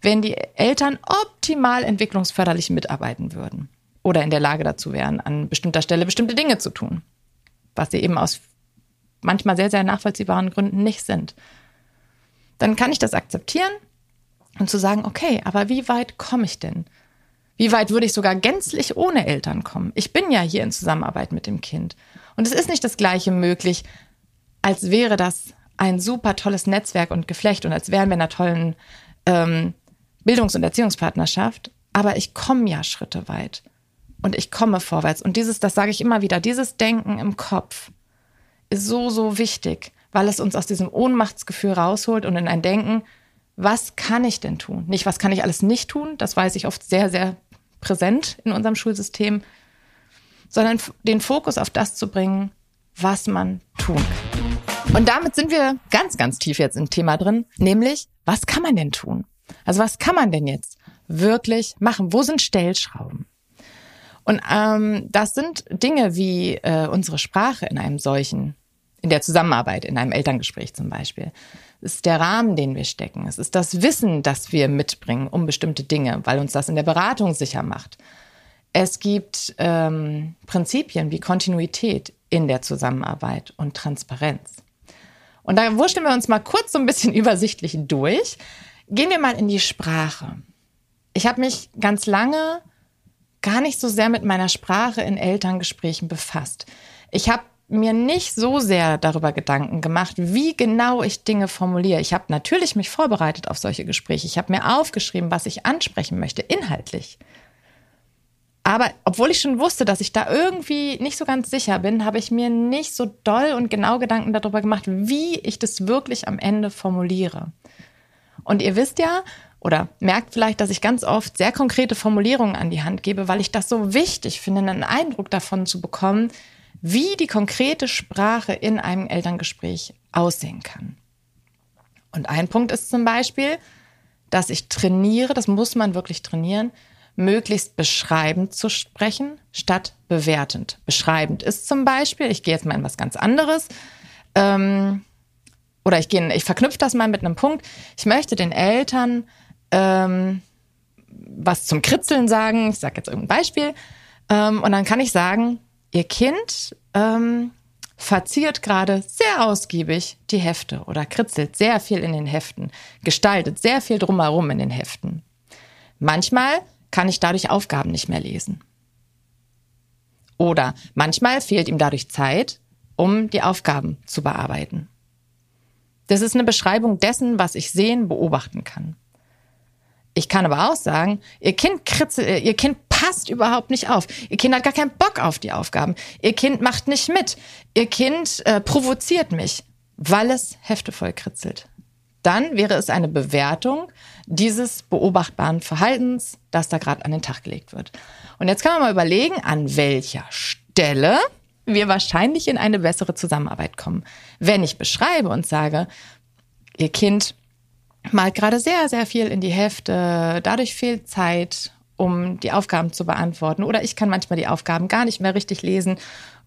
wenn die Eltern optimal entwicklungsförderlich mitarbeiten würden oder in der Lage dazu wären, an bestimmter Stelle bestimmte Dinge zu tun, was sie eben aus manchmal sehr, sehr nachvollziehbaren Gründen nicht sind. Dann kann ich das akzeptieren und zu sagen, okay, aber wie weit komme ich denn? Wie weit würde ich sogar gänzlich ohne Eltern kommen? Ich bin ja hier in Zusammenarbeit mit dem Kind. Und es ist nicht das Gleiche möglich, als wäre das ein super tolles Netzwerk und Geflecht und als wären wir in einer tollen ähm, Bildungs- und Erziehungspartnerschaft. Aber ich komme ja Schritte weit und ich komme vorwärts. Und dieses, das sage ich immer wieder, dieses Denken im Kopf ist so, so wichtig, weil es uns aus diesem Ohnmachtsgefühl rausholt und in ein Denken, was kann ich denn tun? Nicht, was kann ich alles nicht tun? Das weiß ich oft sehr, sehr präsent in unserem Schulsystem, sondern den Fokus auf das zu bringen, was man tun kann. Und damit sind wir ganz, ganz tief jetzt im Thema drin, nämlich, was kann man denn tun? Also was kann man denn jetzt wirklich machen? Wo sind Stellschrauben? Und ähm, das sind Dinge wie äh, unsere Sprache in einem solchen, in der Zusammenarbeit, in einem Elterngespräch zum Beispiel. Es ist der Rahmen, den wir stecken. Es ist das Wissen, das wir mitbringen um bestimmte Dinge, weil uns das in der Beratung sicher macht. Es gibt ähm, Prinzipien wie Kontinuität in der Zusammenarbeit und Transparenz. Und da wurschteln wir uns mal kurz so ein bisschen übersichtlich durch. Gehen wir mal in die Sprache. Ich habe mich ganz lange gar nicht so sehr mit meiner Sprache in Elterngesprächen befasst. Ich habe mir nicht so sehr darüber Gedanken gemacht, wie genau ich Dinge formuliere. Ich habe natürlich mich vorbereitet auf solche Gespräche. Ich habe mir aufgeschrieben, was ich ansprechen möchte, inhaltlich. Aber obwohl ich schon wusste, dass ich da irgendwie nicht so ganz sicher bin, habe ich mir nicht so doll und genau Gedanken darüber gemacht, wie ich das wirklich am Ende formuliere. Und ihr wisst ja oder merkt vielleicht, dass ich ganz oft sehr konkrete Formulierungen an die Hand gebe, weil ich das so wichtig finde, einen Eindruck davon zu bekommen, wie die konkrete Sprache in einem Elterngespräch aussehen kann. Und ein Punkt ist zum Beispiel, dass ich trainiere, das muss man wirklich trainieren, möglichst beschreibend zu sprechen, statt bewertend. Beschreibend ist zum Beispiel, ich gehe jetzt mal in was ganz anderes, ähm, oder ich ich verknüpfe das mal mit einem Punkt. Ich möchte den Eltern ähm, was zum Kritzeln sagen. Ich sage jetzt irgendein Beispiel. Ähm, und dann kann ich sagen, ihr Kind ähm, verziert gerade sehr ausgiebig die Hefte oder kritzelt sehr viel in den Heften, gestaltet sehr viel drumherum in den Heften. Manchmal kann ich dadurch Aufgaben nicht mehr lesen. Oder manchmal fehlt ihm dadurch Zeit, um die Aufgaben zu bearbeiten. Das ist eine Beschreibung dessen, was ich sehen, beobachten kann. Ich kann aber auch sagen, ihr Kind kritzelt, äh, ihr Kind passt überhaupt nicht auf. Ihr Kind hat gar keinen Bock auf die Aufgaben. Ihr Kind macht nicht mit. Ihr Kind äh, provoziert mich, weil es Hefte voll kritzelt dann wäre es eine Bewertung dieses beobachtbaren Verhaltens, das da gerade an den Tag gelegt wird. Und jetzt kann man mal überlegen, an welcher Stelle wir wahrscheinlich in eine bessere Zusammenarbeit kommen. Wenn ich beschreibe und sage, Ihr Kind malt gerade sehr, sehr viel in die Hefte, dadurch fehlt Zeit, um die Aufgaben zu beantworten. Oder ich kann manchmal die Aufgaben gar nicht mehr richtig lesen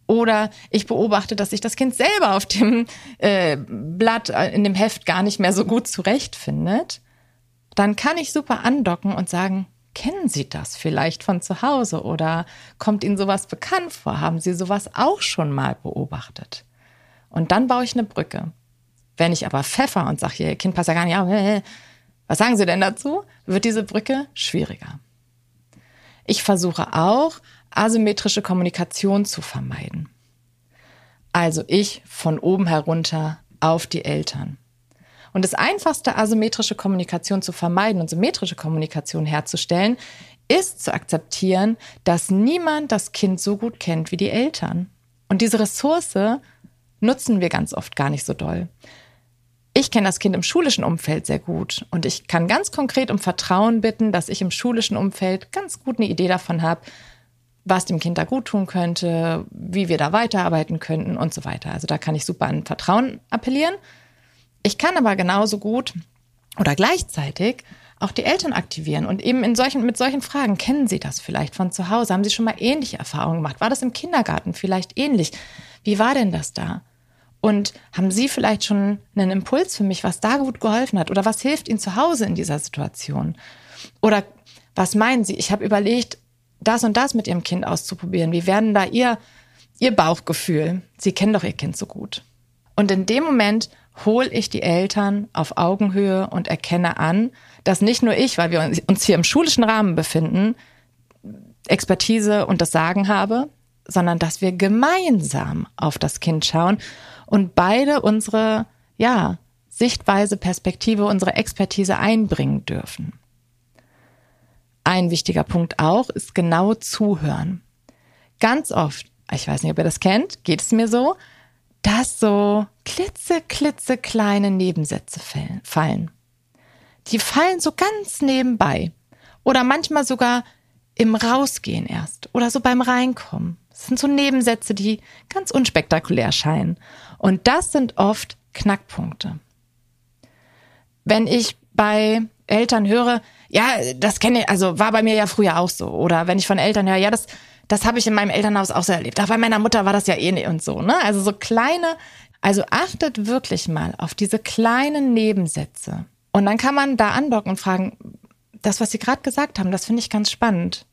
oder ich beobachte, dass sich das Kind selber auf dem äh, Blatt, äh, in dem Heft gar nicht mehr so gut zurechtfindet. Dann kann ich super andocken und sagen, kennen Sie das vielleicht von zu Hause oder kommt Ihnen sowas bekannt vor? Haben Sie sowas auch schon mal beobachtet? Und dann baue ich eine Brücke. Wenn ich aber pfeffer und sage, hier, Kind passt ja gar nicht auf, was sagen Sie denn dazu? Wird diese Brücke schwieriger. Ich versuche auch, asymmetrische Kommunikation zu vermeiden. Also ich von oben herunter auf die Eltern. Und das einfachste, asymmetrische Kommunikation zu vermeiden und symmetrische Kommunikation herzustellen, ist zu akzeptieren, dass niemand das Kind so gut kennt wie die Eltern. Und diese Ressource nutzen wir ganz oft gar nicht so doll. Ich kenne das Kind im schulischen Umfeld sehr gut und ich kann ganz konkret um Vertrauen bitten, dass ich im schulischen Umfeld ganz gut eine Idee davon habe, was dem Kind da gut tun könnte, wie wir da weiterarbeiten könnten und so weiter. Also da kann ich super an Vertrauen appellieren. Ich kann aber genauso gut oder gleichzeitig auch die Eltern aktivieren und eben in solchen, mit solchen Fragen, kennen Sie das vielleicht von zu Hause? Haben Sie schon mal ähnliche Erfahrungen gemacht? War das im Kindergarten vielleicht ähnlich? Wie war denn das da? Und haben Sie vielleicht schon einen Impuls für mich, was da gut geholfen hat? Oder was hilft Ihnen zu Hause in dieser Situation? Oder was meinen Sie? Ich habe überlegt, das und das mit Ihrem Kind auszuprobieren. Wie werden da Ihr, Ihr Bauchgefühl? Sie kennen doch Ihr Kind so gut. Und in dem Moment hole ich die Eltern auf Augenhöhe und erkenne an, dass nicht nur ich, weil wir uns hier im schulischen Rahmen befinden, Expertise und das Sagen habe, sondern dass wir gemeinsam auf das Kind schauen und beide unsere, ja, Sichtweise, Perspektive, unsere Expertise einbringen dürfen. Ein wichtiger Punkt auch ist genau zuhören. Ganz oft, ich weiß nicht, ob ihr das kennt, geht es mir so, dass so klitze, klitze kleine Nebensätze fallen. Die fallen so ganz nebenbei oder manchmal sogar im Rausgehen erst oder so beim Reinkommen. Das sind so Nebensätze, die ganz unspektakulär scheinen. Und das sind oft Knackpunkte. Wenn ich bei Eltern höre, ja, das kenne ich, also war bei mir ja früher auch so. Oder wenn ich von Eltern höre, ja, das, das habe ich in meinem Elternhaus auch so erlebt. Ach, bei meiner Mutter war das ja eh nicht und so, ne? Also so kleine, also achtet wirklich mal auf diese kleinen Nebensätze. Und dann kann man da andocken und fragen, das, was Sie gerade gesagt haben, das finde ich ganz spannend.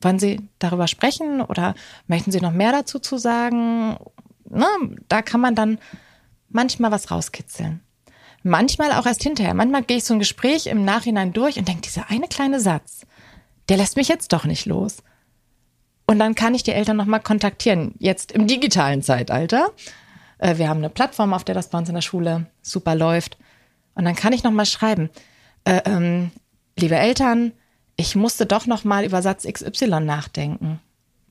Wollen Sie darüber sprechen oder möchten Sie noch mehr dazu zu sagen? Ne, da kann man dann manchmal was rauskitzeln. Manchmal auch erst hinterher. Manchmal gehe ich so ein Gespräch im Nachhinein durch und denke, dieser eine kleine Satz, der lässt mich jetzt doch nicht los. Und dann kann ich die Eltern nochmal kontaktieren. Jetzt im digitalen Zeitalter. Äh, wir haben eine Plattform, auf der das bei uns in der Schule super läuft. Und dann kann ich nochmal schreiben, äh, ähm, liebe Eltern, ich musste doch noch mal über Satz XY nachdenken.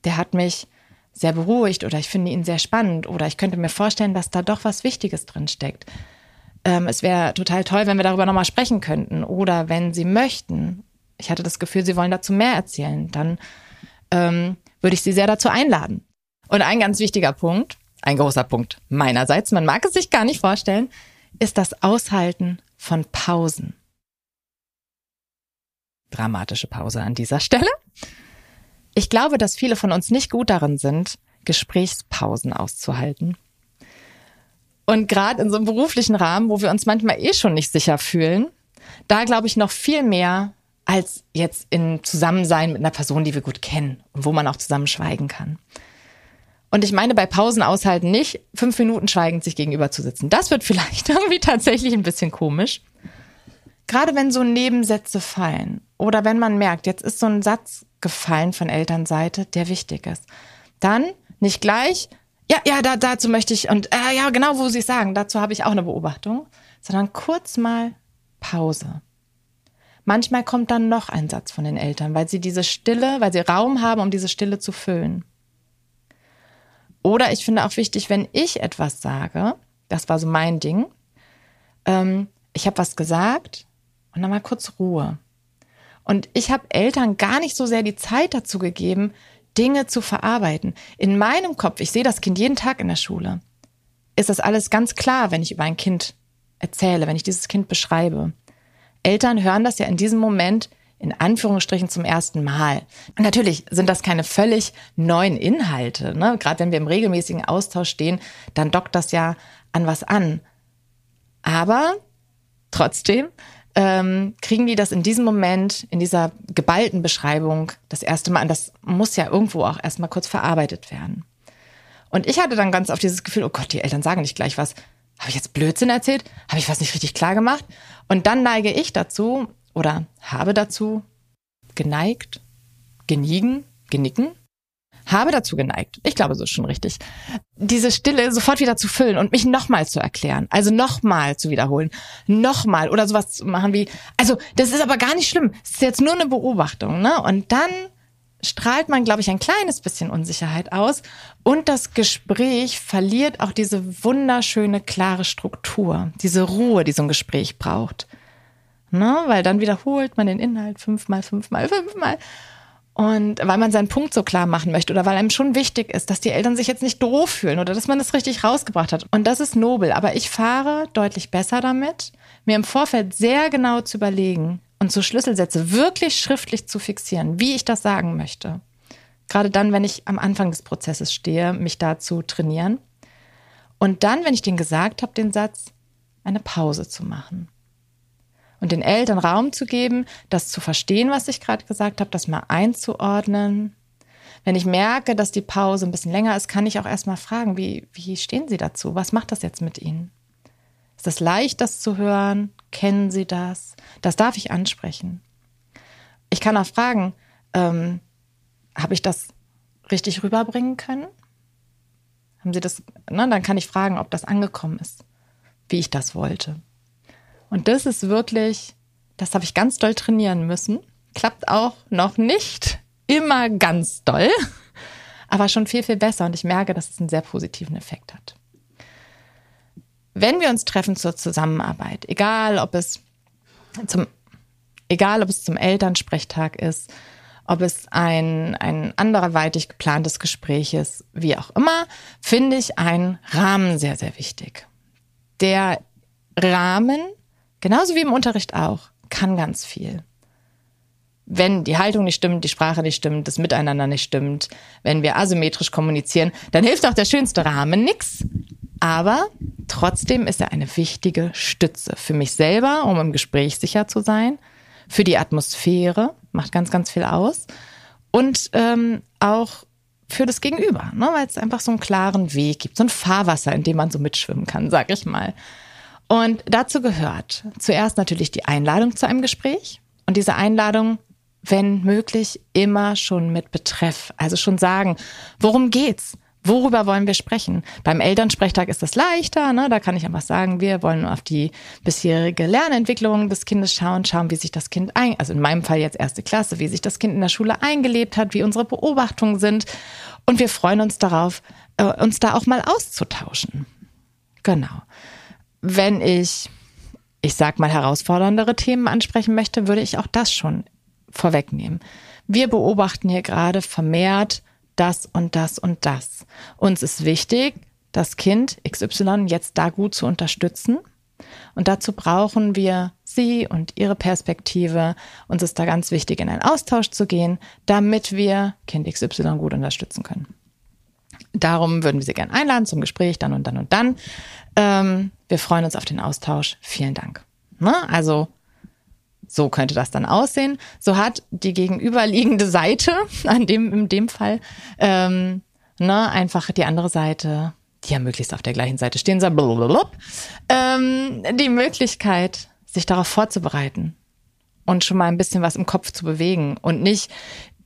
Der hat mich sehr beruhigt oder ich finde ihn sehr spannend oder ich könnte mir vorstellen, dass da doch was Wichtiges drin steckt. Ähm, es wäre total toll, wenn wir darüber nochmal sprechen könnten oder wenn Sie möchten. Ich hatte das Gefühl, Sie wollen dazu mehr erzählen. Dann ähm, würde ich Sie sehr dazu einladen. Und ein ganz wichtiger Punkt, ein großer Punkt meinerseits, man mag es sich gar nicht vorstellen, ist das Aushalten von Pausen dramatische Pause an dieser Stelle. Ich glaube, dass viele von uns nicht gut darin sind, Gesprächspausen auszuhalten. Und gerade in so einem beruflichen Rahmen, wo wir uns manchmal eh schon nicht sicher fühlen, da glaube ich noch viel mehr als jetzt in Zusammensein mit einer Person, die wir gut kennen und wo man auch zusammen schweigen kann. Und ich meine bei Pausen aushalten nicht, fünf Minuten schweigend sich gegenüber zu sitzen. Das wird vielleicht irgendwie tatsächlich ein bisschen komisch. Gerade wenn so Nebensätze fallen oder wenn man merkt, jetzt ist so ein Satz gefallen von Elternseite, der wichtig ist, dann nicht gleich, ja, ja, da, dazu möchte ich und äh, ja, genau, wo Sie es sagen, dazu habe ich auch eine Beobachtung, sondern kurz mal Pause. Manchmal kommt dann noch ein Satz von den Eltern, weil sie diese Stille, weil sie Raum haben, um diese Stille zu füllen. Oder ich finde auch wichtig, wenn ich etwas sage, das war so mein Ding, ähm, ich habe was gesagt und dann mal kurz Ruhe. Und ich habe Eltern gar nicht so sehr die Zeit dazu gegeben, Dinge zu verarbeiten. In meinem Kopf, ich sehe das Kind jeden Tag in der Schule, ist das alles ganz klar, wenn ich über ein Kind erzähle, wenn ich dieses Kind beschreibe. Eltern hören das ja in diesem Moment in Anführungsstrichen zum ersten Mal. Natürlich sind das keine völlig neuen Inhalte. Ne? Gerade wenn wir im regelmäßigen Austausch stehen, dann dockt das ja an was an. Aber trotzdem ähm, kriegen die das in diesem Moment, in dieser geballten Beschreibung das erste Mal an. Das muss ja irgendwo auch erstmal kurz verarbeitet werden. Und ich hatte dann ganz oft dieses Gefühl, oh Gott, die Eltern sagen nicht gleich was. Habe ich jetzt Blödsinn erzählt? Habe ich was nicht richtig klar gemacht? Und dann neige ich dazu oder habe dazu geneigt, geniegen, genicken, habe dazu geneigt, ich glaube, so ist schon richtig, diese Stille sofort wieder zu füllen und mich nochmal zu erklären, also nochmal zu wiederholen, nochmal oder sowas zu machen wie, also das ist aber gar nicht schlimm, es ist jetzt nur eine Beobachtung, ne? Und dann strahlt man, glaube ich, ein kleines bisschen Unsicherheit aus und das Gespräch verliert auch diese wunderschöne, klare Struktur, diese Ruhe, die so ein Gespräch braucht. Ne? Weil dann wiederholt man den Inhalt fünfmal, fünfmal, fünfmal und weil man seinen Punkt so klar machen möchte oder weil einem schon wichtig ist, dass die Eltern sich jetzt nicht doof fühlen oder dass man das richtig rausgebracht hat. Und das ist nobel. Aber ich fahre deutlich besser damit, mir im Vorfeld sehr genau zu überlegen und so Schlüsselsätze wirklich schriftlich zu fixieren, wie ich das sagen möchte. Gerade dann, wenn ich am Anfang des Prozesses stehe, mich da zu trainieren. Und dann, wenn ich den gesagt habe, den Satz, eine Pause zu machen und den Eltern Raum zu geben, das zu verstehen, was ich gerade gesagt habe, das mal einzuordnen. Wenn ich merke, dass die Pause ein bisschen länger ist, kann ich auch erstmal fragen, wie, wie stehen Sie dazu? Was macht das jetzt mit Ihnen? Ist es leicht, das zu hören? Kennen Sie das? Das darf ich ansprechen. Ich kann auch fragen, ähm, habe ich das richtig rüberbringen können? Haben Sie das? Ne, dann kann ich fragen, ob das angekommen ist, wie ich das wollte. Und das ist wirklich, das habe ich ganz doll trainieren müssen. Klappt auch noch nicht immer ganz doll, aber schon viel, viel besser. Und ich merke, dass es einen sehr positiven Effekt hat. Wenn wir uns treffen zur Zusammenarbeit, egal ob es zum, egal ob es zum Elternsprechtag ist, ob es ein, ein anderweitig geplantes Gespräch ist, wie auch immer, finde ich einen Rahmen sehr, sehr wichtig. Der Rahmen genauso wie im Unterricht auch, kann ganz viel. Wenn die Haltung nicht stimmt, die Sprache nicht stimmt, das Miteinander nicht stimmt, wenn wir asymmetrisch kommunizieren, dann hilft auch der schönste Rahmen nix. Aber trotzdem ist er eine wichtige Stütze für mich selber, um im Gespräch sicher zu sein, für die Atmosphäre, macht ganz, ganz viel aus und ähm, auch für das Gegenüber, ne, weil es einfach so einen klaren Weg gibt, so ein Fahrwasser, in dem man so mitschwimmen kann, sag ich mal. Und dazu gehört zuerst natürlich die Einladung zu einem Gespräch. Und diese Einladung, wenn möglich, immer schon mit Betreff. Also schon sagen, worum geht's? Worüber wollen wir sprechen? Beim Elternsprechtag ist das leichter, ne? Da kann ich einfach sagen, wir wollen auf die bisherige Lernentwicklung des Kindes schauen, schauen, wie sich das Kind ein, also in meinem Fall jetzt erste Klasse, wie sich das Kind in der Schule eingelebt hat, wie unsere Beobachtungen sind. Und wir freuen uns darauf, äh, uns da auch mal auszutauschen. Genau wenn ich, ich sag mal, herausforderndere Themen ansprechen möchte, würde ich auch das schon vorwegnehmen. Wir beobachten hier gerade vermehrt das und das und das. Uns ist wichtig, das Kind XY jetzt da gut zu unterstützen. Und dazu brauchen wir Sie und Ihre Perspektive. Uns ist da ganz wichtig, in einen Austausch zu gehen, damit wir Kind XY gut unterstützen können. Darum würden wir Sie gerne einladen zum Gespräch dann und dann und dann. Ähm, wir freuen uns auf den Austausch. Vielen Dank. Ne? Also so könnte das dann aussehen. So hat die gegenüberliegende Seite, an dem in dem Fall, ähm, ne, einfach die andere Seite, die ja möglichst auf der gleichen Seite stehen soll, ähm, die Möglichkeit, sich darauf vorzubereiten und schon mal ein bisschen was im Kopf zu bewegen und nicht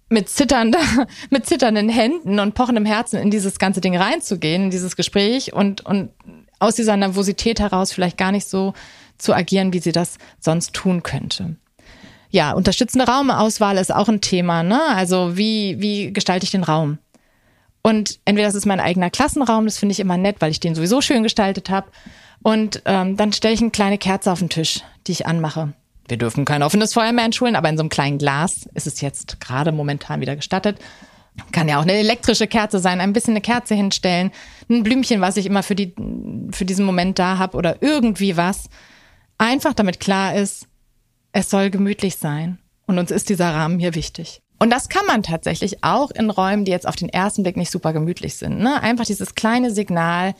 mit zitternder, mit zitternden Händen und pochendem Herzen in dieses ganze Ding reinzugehen, in dieses Gespräch und, und aus dieser Nervosität heraus vielleicht gar nicht so zu agieren, wie sie das sonst tun könnte. Ja, unterstützende Raumauswahl ist auch ein Thema, ne? Also wie, wie gestalte ich den Raum? Und entweder das ist mein eigener Klassenraum, das finde ich immer nett, weil ich den sowieso schön gestaltet habe. Und ähm, dann stelle ich eine kleine Kerze auf den Tisch, die ich anmache. Wir dürfen kein offenes Feuer mehr in Schulen, aber in so einem kleinen Glas ist es jetzt gerade momentan wieder gestattet. Kann ja auch eine elektrische Kerze sein, ein bisschen eine Kerze hinstellen, ein Blümchen, was ich immer für, die, für diesen Moment da habe oder irgendwie was. Einfach damit klar ist, es soll gemütlich sein und uns ist dieser Rahmen hier wichtig. Und das kann man tatsächlich auch in Räumen, die jetzt auf den ersten Blick nicht super gemütlich sind. Ne? Einfach dieses kleine Signal,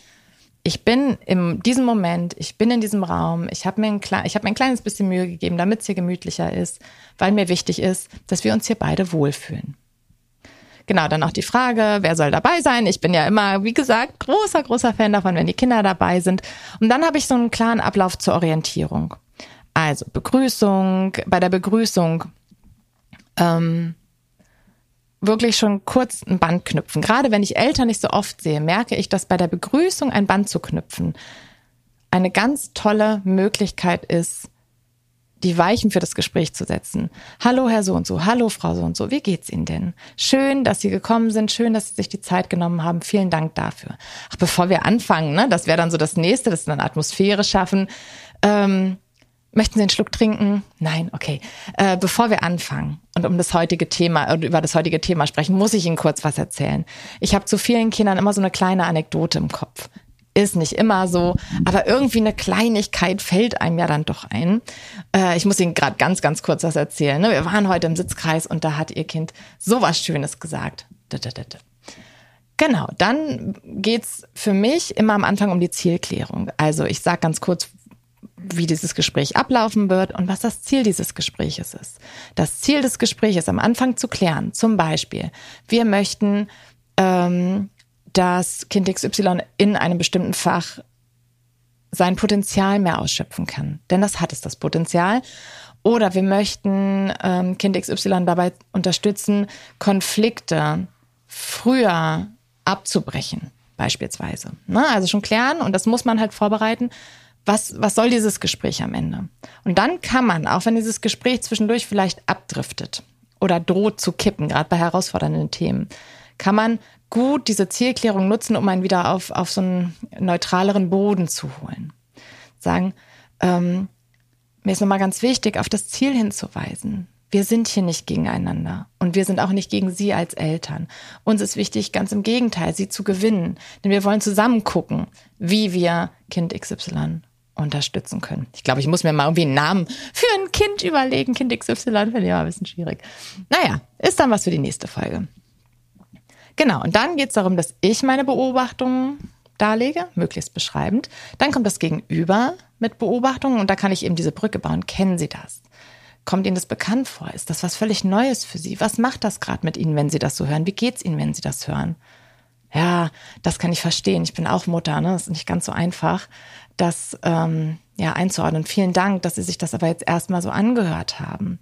ich bin in diesem Moment, ich bin in diesem Raum, ich habe mir, ein, hab mir ein kleines bisschen Mühe gegeben, damit es hier gemütlicher ist, weil mir wichtig ist, dass wir uns hier beide wohlfühlen. Genau, dann auch die Frage, wer soll dabei sein? Ich bin ja immer, wie gesagt, großer, großer Fan davon, wenn die Kinder dabei sind. Und dann habe ich so einen klaren Ablauf zur Orientierung. Also Begrüßung, bei der Begrüßung ähm, wirklich schon kurz ein Band knüpfen. Gerade wenn ich Eltern nicht so oft sehe, merke ich, dass bei der Begrüßung ein Band zu knüpfen eine ganz tolle Möglichkeit ist, die Weichen für das Gespräch zu setzen. Hallo Herr so und so, hallo Frau so und so, wie geht's Ihnen denn? Schön, dass Sie gekommen sind, schön, dass Sie sich die Zeit genommen haben. Vielen Dank dafür. Ach, bevor wir anfangen, ne, das wäre dann so das nächste, das ist dann Atmosphäre schaffen. Ähm, Möchten Sie einen Schluck trinken? Nein, okay. Äh, bevor wir anfangen und um das heutige Thema oder über das heutige Thema sprechen, muss ich Ihnen kurz was erzählen. Ich habe zu vielen Kindern immer so eine kleine Anekdote im Kopf. Ist nicht immer so, aber irgendwie eine Kleinigkeit fällt einem ja dann doch ein. Äh, ich muss Ihnen gerade ganz, ganz kurz was erzählen. Ne? Wir waren heute im Sitzkreis und da hat Ihr Kind sowas Schönes gesagt. Genau, dann geht's für mich immer am Anfang um die Zielklärung. Also ich sage ganz kurz, wie dieses Gespräch ablaufen wird und was das Ziel dieses Gespräches ist. Das Ziel des Gesprächs am Anfang zu klären. Zum Beispiel, wir möchten, ähm, dass Kind XY in einem bestimmten Fach sein Potenzial mehr ausschöpfen kann. Denn das hat es, das Potenzial. Oder wir möchten ähm, Kind XY dabei unterstützen, Konflikte früher abzubrechen, beispielsweise. Ne? Also schon klären und das muss man halt vorbereiten was, was soll dieses Gespräch am Ende? Und dann kann man, auch wenn dieses Gespräch zwischendurch vielleicht abdriftet oder droht zu kippen, gerade bei herausfordernden Themen, kann man gut diese Zielklärung nutzen, um einen wieder auf, auf so einen neutraleren Boden zu holen. Sagen, ähm, mir ist nochmal ganz wichtig, auf das Ziel hinzuweisen. Wir sind hier nicht gegeneinander und wir sind auch nicht gegen Sie als Eltern. Uns ist wichtig, ganz im Gegenteil, Sie zu gewinnen. Denn wir wollen zusammen gucken, wie wir Kind XY unterstützen können. Ich glaube, ich muss mir mal irgendwie einen Namen für ein Kind überlegen. Kind XY finde ich immer ein bisschen schwierig. Naja, ist dann was für die nächste Folge. Genau, und dann geht es darum, dass ich meine Beobachtungen darlege, möglichst beschreibend. Dann kommt das Gegenüber mit Beobachtungen und da kann ich eben diese Brücke bauen. Kennen Sie das? Kommt Ihnen das bekannt vor? Ist das was völlig Neues für Sie? Was macht das gerade mit Ihnen, wenn Sie das so hören? Wie geht's Ihnen, wenn Sie das hören? Ja, das kann ich verstehen. Ich bin auch Mutter, ne? Das ist nicht ganz so einfach das ähm, ja einzuordnen. Vielen Dank, dass Sie sich das aber jetzt erstmal so angehört haben.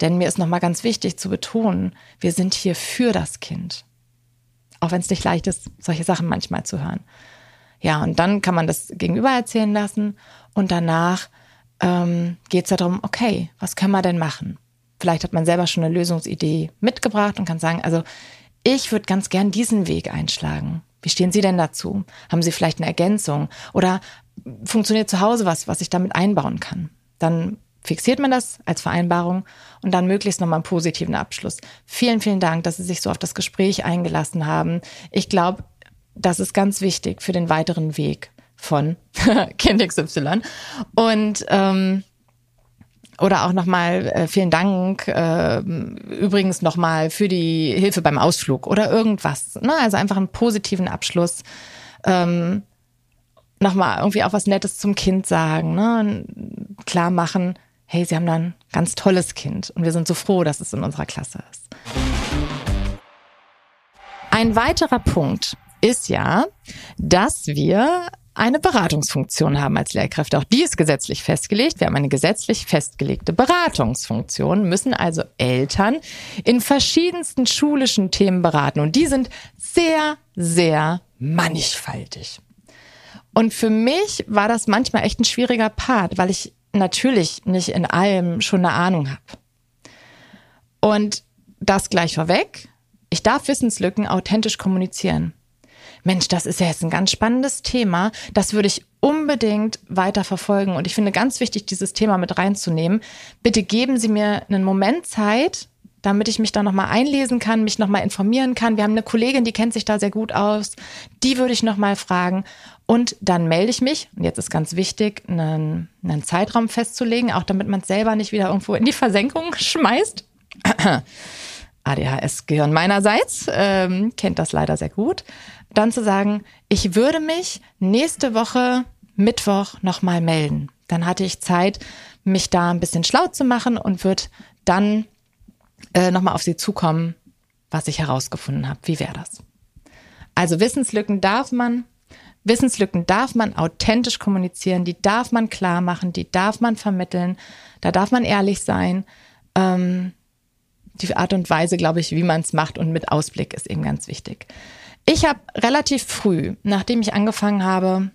Denn mir ist nochmal ganz wichtig zu betonen, wir sind hier für das Kind. Auch wenn es nicht leicht ist, solche Sachen manchmal zu hören. Ja, und dann kann man das gegenüber erzählen lassen und danach ähm, geht es darum, okay, was können wir denn machen? Vielleicht hat man selber schon eine Lösungsidee mitgebracht und kann sagen, also ich würde ganz gern diesen Weg einschlagen. Wie stehen Sie denn dazu? Haben Sie vielleicht eine Ergänzung? Oder funktioniert zu Hause was, was ich damit einbauen kann. Dann fixiert man das als Vereinbarung und dann möglichst nochmal einen positiven Abschluss. Vielen, vielen Dank, dass Sie sich so auf das Gespräch eingelassen haben. Ich glaube, das ist ganz wichtig für den weiteren Weg von Kind XY. Und ähm, oder auch nochmal äh, vielen Dank äh, übrigens nochmal für die Hilfe beim Ausflug oder irgendwas. Ne? Also einfach einen positiven Abschluss. Ähm, nochmal irgendwie auch was Nettes zum Kind sagen, ne? klar machen, hey, sie haben da ein ganz tolles Kind und wir sind so froh, dass es in unserer Klasse ist. Ein weiterer Punkt ist ja, dass wir eine Beratungsfunktion haben als Lehrkräfte. Auch die ist gesetzlich festgelegt. Wir haben eine gesetzlich festgelegte Beratungsfunktion, müssen also Eltern in verschiedensten schulischen Themen beraten. Und die sind sehr, sehr mannigfaltig. Und für mich war das manchmal echt ein schwieriger Part, weil ich natürlich nicht in allem schon eine Ahnung habe. Und das gleich vorweg, ich darf Wissenslücken authentisch kommunizieren. Mensch, das ist ja jetzt ein ganz spannendes Thema. Das würde ich unbedingt weiter verfolgen. Und ich finde ganz wichtig, dieses Thema mit reinzunehmen. Bitte geben Sie mir einen Moment Zeit, damit ich mich da nochmal einlesen kann, mich nochmal informieren kann. Wir haben eine Kollegin, die kennt sich da sehr gut aus. Die würde ich nochmal fragen. Und dann melde ich mich, und jetzt ist ganz wichtig, einen, einen Zeitraum festzulegen, auch damit man es selber nicht wieder irgendwo in die Versenkung schmeißt. ADHS-Gehirn meinerseits ähm, kennt das leider sehr gut. Dann zu sagen, ich würde mich nächste Woche Mittwoch nochmal melden. Dann hatte ich Zeit, mich da ein bisschen schlau zu machen und würde dann äh, nochmal auf sie zukommen, was ich herausgefunden habe. Wie wäre das? Also Wissenslücken darf man, Wissenslücken darf man authentisch kommunizieren, die darf man klar machen, die darf man vermitteln, da darf man ehrlich sein. Ähm, die Art und Weise, glaube ich, wie man es macht und mit Ausblick ist eben ganz wichtig. Ich habe relativ früh, nachdem ich angefangen habe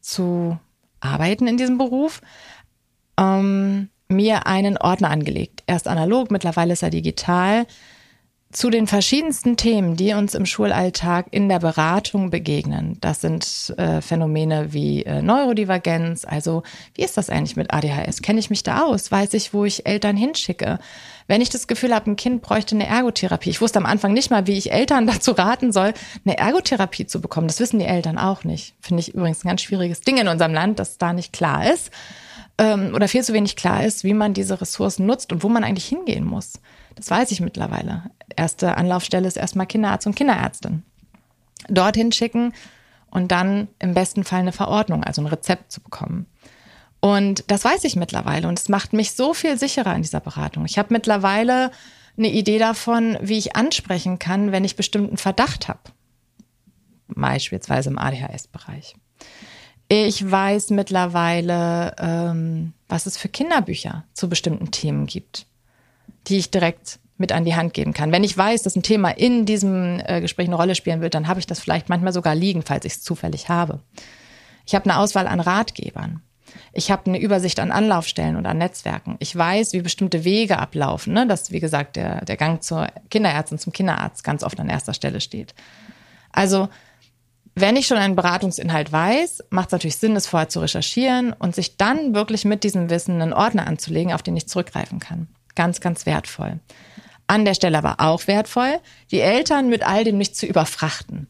zu arbeiten in diesem Beruf, ähm, mir einen Ordner angelegt. Erst analog, mittlerweile ist er digital zu den verschiedensten Themen, die uns im Schulalltag in der Beratung begegnen. Das sind äh, Phänomene wie äh, Neurodivergenz. Also wie ist das eigentlich mit ADHS? Kenne ich mich da aus? Weiß ich, wo ich Eltern hinschicke? Wenn ich das Gefühl habe, ein Kind bräuchte eine Ergotherapie. Ich wusste am Anfang nicht mal, wie ich Eltern dazu raten soll, eine Ergotherapie zu bekommen. Das wissen die Eltern auch nicht. Finde ich übrigens ein ganz schwieriges Ding in unserem Land, dass da nicht klar ist ähm, oder viel zu wenig klar ist, wie man diese Ressourcen nutzt und wo man eigentlich hingehen muss. Das weiß ich mittlerweile. Erste Anlaufstelle ist erstmal Kinderarzt und Kinderärztin. Dorthin schicken und dann im besten Fall eine Verordnung, also ein Rezept zu bekommen. Und das weiß ich mittlerweile und es macht mich so viel sicherer in dieser Beratung. Ich habe mittlerweile eine Idee davon, wie ich ansprechen kann, wenn ich bestimmten Verdacht habe. Beispielsweise im ADHS-Bereich. Ich weiß mittlerweile, ähm, was es für Kinderbücher zu bestimmten Themen gibt, die ich direkt mit an die Hand geben kann. Wenn ich weiß, dass ein Thema in diesem äh, Gespräch eine Rolle spielen wird, dann habe ich das vielleicht manchmal sogar liegen, falls ich es zufällig habe. Ich habe eine Auswahl an Ratgebern. Ich habe eine Übersicht an Anlaufstellen und an Netzwerken. Ich weiß, wie bestimmte Wege ablaufen. Ne? Dass, wie gesagt, der, der Gang zur Kinderärztin, zum Kinderarzt ganz oft an erster Stelle steht. Also wenn ich schon einen Beratungsinhalt weiß, macht es natürlich Sinn, es vorher zu recherchieren und sich dann wirklich mit diesem Wissen einen Ordner anzulegen, auf den ich zurückgreifen kann. Ganz, ganz wertvoll. An der Stelle aber auch wertvoll, die Eltern mit all dem nicht zu überfrachten.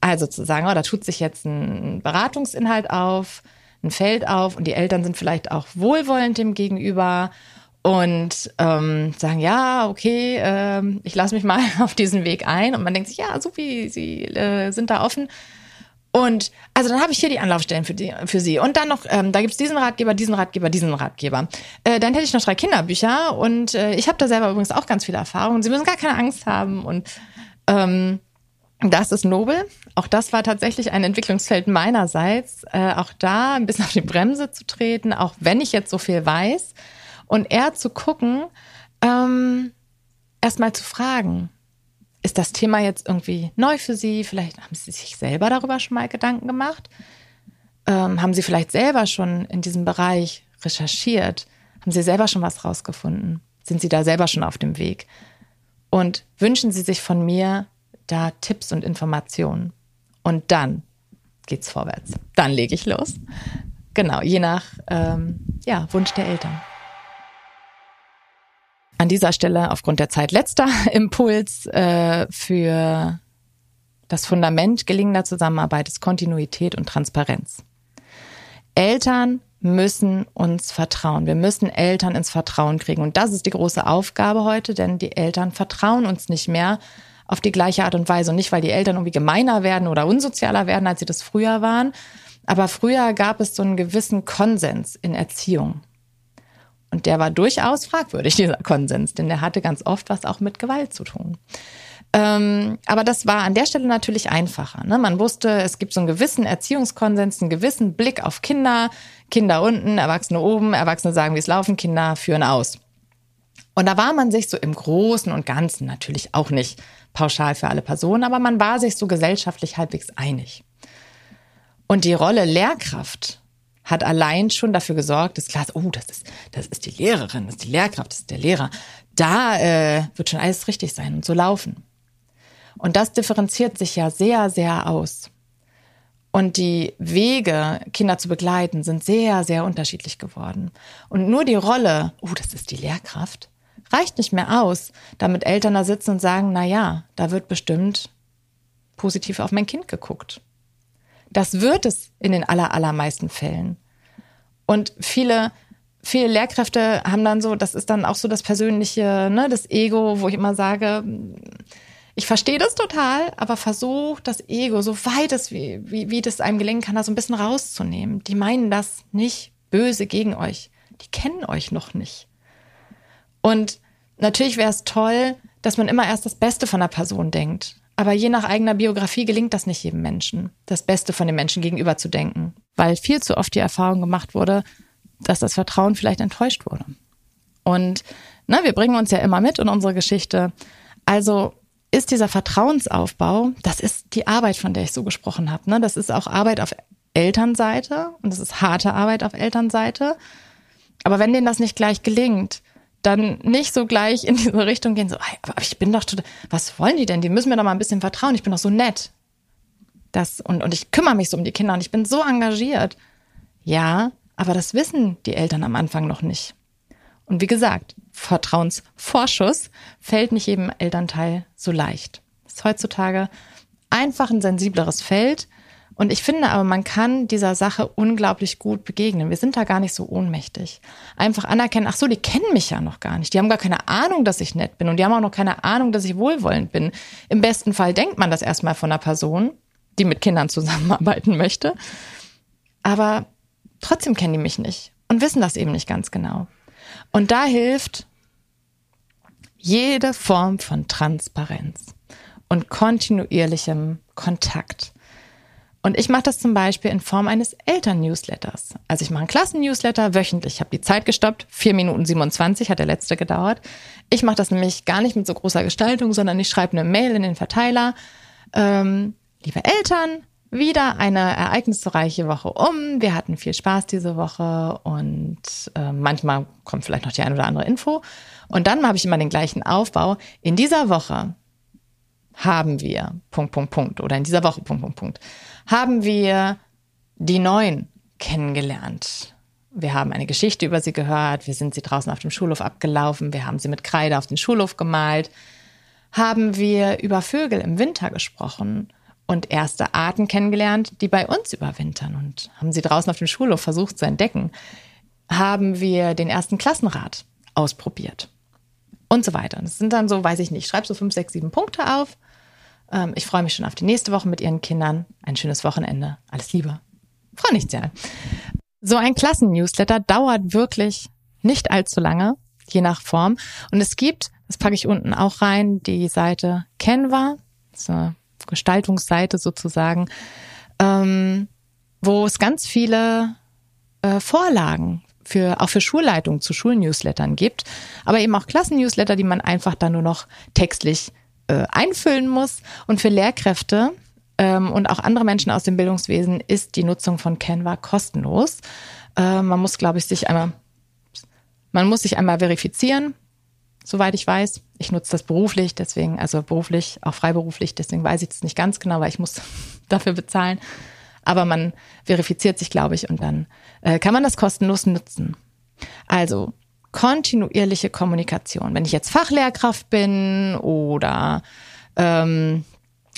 Also zu sagen, oh, da tut sich jetzt ein Beratungsinhalt auf, ein Feld auf und die Eltern sind vielleicht auch wohlwollend dem gegenüber und ähm, sagen, ja, okay, ähm, ich lasse mich mal auf diesen Weg ein. Und man denkt sich, ja, so wie sie äh, sind da offen. Und also dann habe ich hier die Anlaufstellen für, die, für Sie. Und dann noch, ähm, da gibt's diesen Ratgeber, diesen Ratgeber, diesen Ratgeber. Äh, dann hätte ich noch drei Kinderbücher und äh, ich habe da selber übrigens auch ganz viele Erfahrungen. Sie müssen gar keine Angst haben. Und ähm, das ist nobel. Auch das war tatsächlich ein Entwicklungsfeld meinerseits. Äh, auch da ein bisschen auf die Bremse zu treten, auch wenn ich jetzt so viel weiß. Und eher zu gucken, ähm, erstmal zu fragen, ist das Thema jetzt irgendwie neu für Sie? Vielleicht haben Sie sich selber darüber schon mal Gedanken gemacht? Ähm, haben Sie vielleicht selber schon in diesem Bereich recherchiert? Haben Sie selber schon was rausgefunden? Sind Sie da selber schon auf dem Weg? Und wünschen Sie sich von mir da Tipps und Informationen? Und dann geht's vorwärts. Dann lege ich los. Genau, je nach ähm, ja, Wunsch der Eltern. An dieser Stelle aufgrund der Zeit letzter Impuls äh, für das Fundament gelingender Zusammenarbeit ist Kontinuität und Transparenz. Eltern müssen uns vertrauen. Wir müssen Eltern ins Vertrauen kriegen. Und das ist die große Aufgabe heute, denn die Eltern vertrauen uns nicht mehr auf die gleiche Art und Weise. Und nicht, weil die Eltern irgendwie gemeiner werden oder unsozialer werden, als sie das früher waren. Aber früher gab es so einen gewissen Konsens in Erziehung. Und der war durchaus fragwürdig, dieser Konsens, denn der hatte ganz oft was auch mit Gewalt zu tun. Ähm, aber das war an der Stelle natürlich einfacher. Ne? Man wusste, es gibt so einen gewissen Erziehungskonsens, einen gewissen Blick auf Kinder. Kinder unten, Erwachsene oben, Erwachsene sagen, wie es laufen, Kinder führen aus. Und da war man sich so im Großen und Ganzen natürlich auch nicht pauschal für alle Personen, aber man war sich so gesellschaftlich halbwegs einig. Und die Rolle Lehrkraft hat allein schon dafür gesorgt, dass klar ist, oh, das ist, das ist die Lehrerin, das ist die Lehrkraft, das ist der Lehrer. Da äh, wird schon alles richtig sein und so laufen. Und das differenziert sich ja sehr, sehr aus. Und die Wege, Kinder zu begleiten, sind sehr, sehr unterschiedlich geworden. Und nur die Rolle, oh, das ist die Lehrkraft, reicht nicht mehr aus, damit Eltern da sitzen und sagen, na ja, da wird bestimmt positiv auf mein Kind geguckt. Das wird es in den aller, allermeisten Fällen. Und viele, viele Lehrkräfte haben dann so, das ist dann auch so das persönliche, ne, das Ego, wo ich immer sage, ich verstehe das total, aber versuch das Ego, so weit es wie, wie, wie das einem gelingen kann, da so ein bisschen rauszunehmen. Die meinen das nicht böse gegen euch. Die kennen euch noch nicht. Und natürlich wäre es toll, dass man immer erst das Beste von der Person denkt. Aber je nach eigener Biografie gelingt das nicht jedem Menschen, das Beste von dem Menschen gegenüber zu denken, weil viel zu oft die Erfahrung gemacht wurde, dass das Vertrauen vielleicht enttäuscht wurde. Und ne, wir bringen uns ja immer mit in unsere Geschichte. Also ist dieser Vertrauensaufbau, das ist die Arbeit, von der ich so gesprochen habe. Ne? Das ist auch Arbeit auf Elternseite und das ist harte Arbeit auf Elternseite. Aber wenn denen das nicht gleich gelingt, dann nicht so gleich in diese Richtung gehen, so, aber ich bin doch total, was wollen die denn? Die müssen mir doch mal ein bisschen vertrauen. Ich bin doch so nett. Das, und, und ich kümmere mich so um die Kinder und ich bin so engagiert. Ja, aber das wissen die Eltern am Anfang noch nicht. Und wie gesagt, Vertrauensvorschuss fällt nicht jedem Elternteil so leicht. Ist heutzutage einfach ein sensibleres Feld. Und ich finde aber, man kann dieser Sache unglaublich gut begegnen. Wir sind da gar nicht so ohnmächtig. Einfach anerkennen, ach so, die kennen mich ja noch gar nicht. Die haben gar keine Ahnung, dass ich nett bin. Und die haben auch noch keine Ahnung, dass ich wohlwollend bin. Im besten Fall denkt man das erstmal von einer Person, die mit Kindern zusammenarbeiten möchte. Aber trotzdem kennen die mich nicht und wissen das eben nicht ganz genau. Und da hilft jede Form von Transparenz und kontinuierlichem Kontakt. Und ich mache das zum Beispiel in Form eines Eltern-Newsletters. Also ich mache einen Klassen-Newsletter wöchentlich. Ich habe die Zeit gestoppt. Vier Minuten 27 hat der letzte gedauert. Ich mache das nämlich gar nicht mit so großer Gestaltung, sondern ich schreibe eine Mail in den Verteiler. Ähm, liebe Eltern, wieder eine ereignisreiche Woche um. Wir hatten viel Spaß diese Woche und äh, manchmal kommt vielleicht noch die ein oder andere Info. Und dann habe ich immer den gleichen Aufbau. In dieser Woche haben wir Punkt, Punkt, Punkt oder in dieser Woche Punkt, Punkt, Punkt haben wir die Neuen kennengelernt. Wir haben eine Geschichte über sie gehört. Wir sind sie draußen auf dem Schulhof abgelaufen. Wir haben sie mit Kreide auf den Schulhof gemalt. Haben wir über Vögel im Winter gesprochen und erste Arten kennengelernt, die bei uns überwintern und haben sie draußen auf dem Schulhof versucht zu entdecken. Haben wir den ersten Klassenrat ausprobiert und so weiter. Und es sind dann so, weiß ich nicht, schreib so fünf, sechs, sieben Punkte auf. Ähm, ich freue mich schon auf die nächste Woche mit Ihren Kindern. Ein schönes Wochenende. Alles Liebe. Frau Nichtsjahr. So ein Klassen-Newsletter dauert wirklich nicht allzu lange, je nach Form. Und es gibt, das packe ich unten auch rein, die Seite Canva. Eine Gestaltungsseite sozusagen, ähm, wo es ganz viele äh, Vorlagen für, auch für Schulleitungen zu Schulnewslettern gibt, aber eben auch Klassennewsletter, die man einfach dann nur noch textlich äh, einfüllen muss. Und für Lehrkräfte ähm, und auch andere Menschen aus dem Bildungswesen ist die Nutzung von Canva kostenlos. Äh, man muss, glaube ich, sich einmal, man muss sich einmal verifizieren, soweit ich weiß. Ich nutze das beruflich, deswegen, also beruflich, auch freiberuflich, deswegen weiß ich das nicht ganz genau, weil ich muss dafür bezahlen. Aber man verifiziert sich, glaube ich, und dann äh, kann man das kostenlos nutzen. Also kontinuierliche Kommunikation. Wenn ich jetzt Fachlehrkraft bin oder ähm,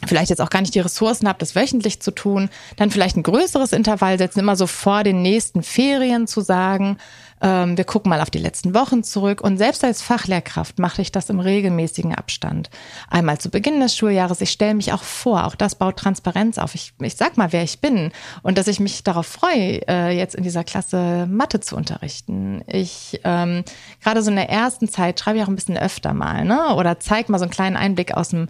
vielleicht jetzt auch gar nicht die Ressourcen habe, das wöchentlich zu tun, dann vielleicht ein größeres Intervall setzen, immer so vor den nächsten Ferien zu sagen, ähm, wir gucken mal auf die letzten Wochen zurück. Und selbst als Fachlehrkraft mache ich das im regelmäßigen Abstand. Einmal zu Beginn des Schuljahres, ich stelle mich auch vor, auch das baut Transparenz auf. Ich, ich sag mal, wer ich bin und dass ich mich darauf freue, äh, jetzt in dieser Klasse Mathe zu unterrichten. Ich ähm, gerade so in der ersten Zeit schreibe ich auch ein bisschen öfter mal, ne? Oder zeige mal so einen kleinen Einblick aus dem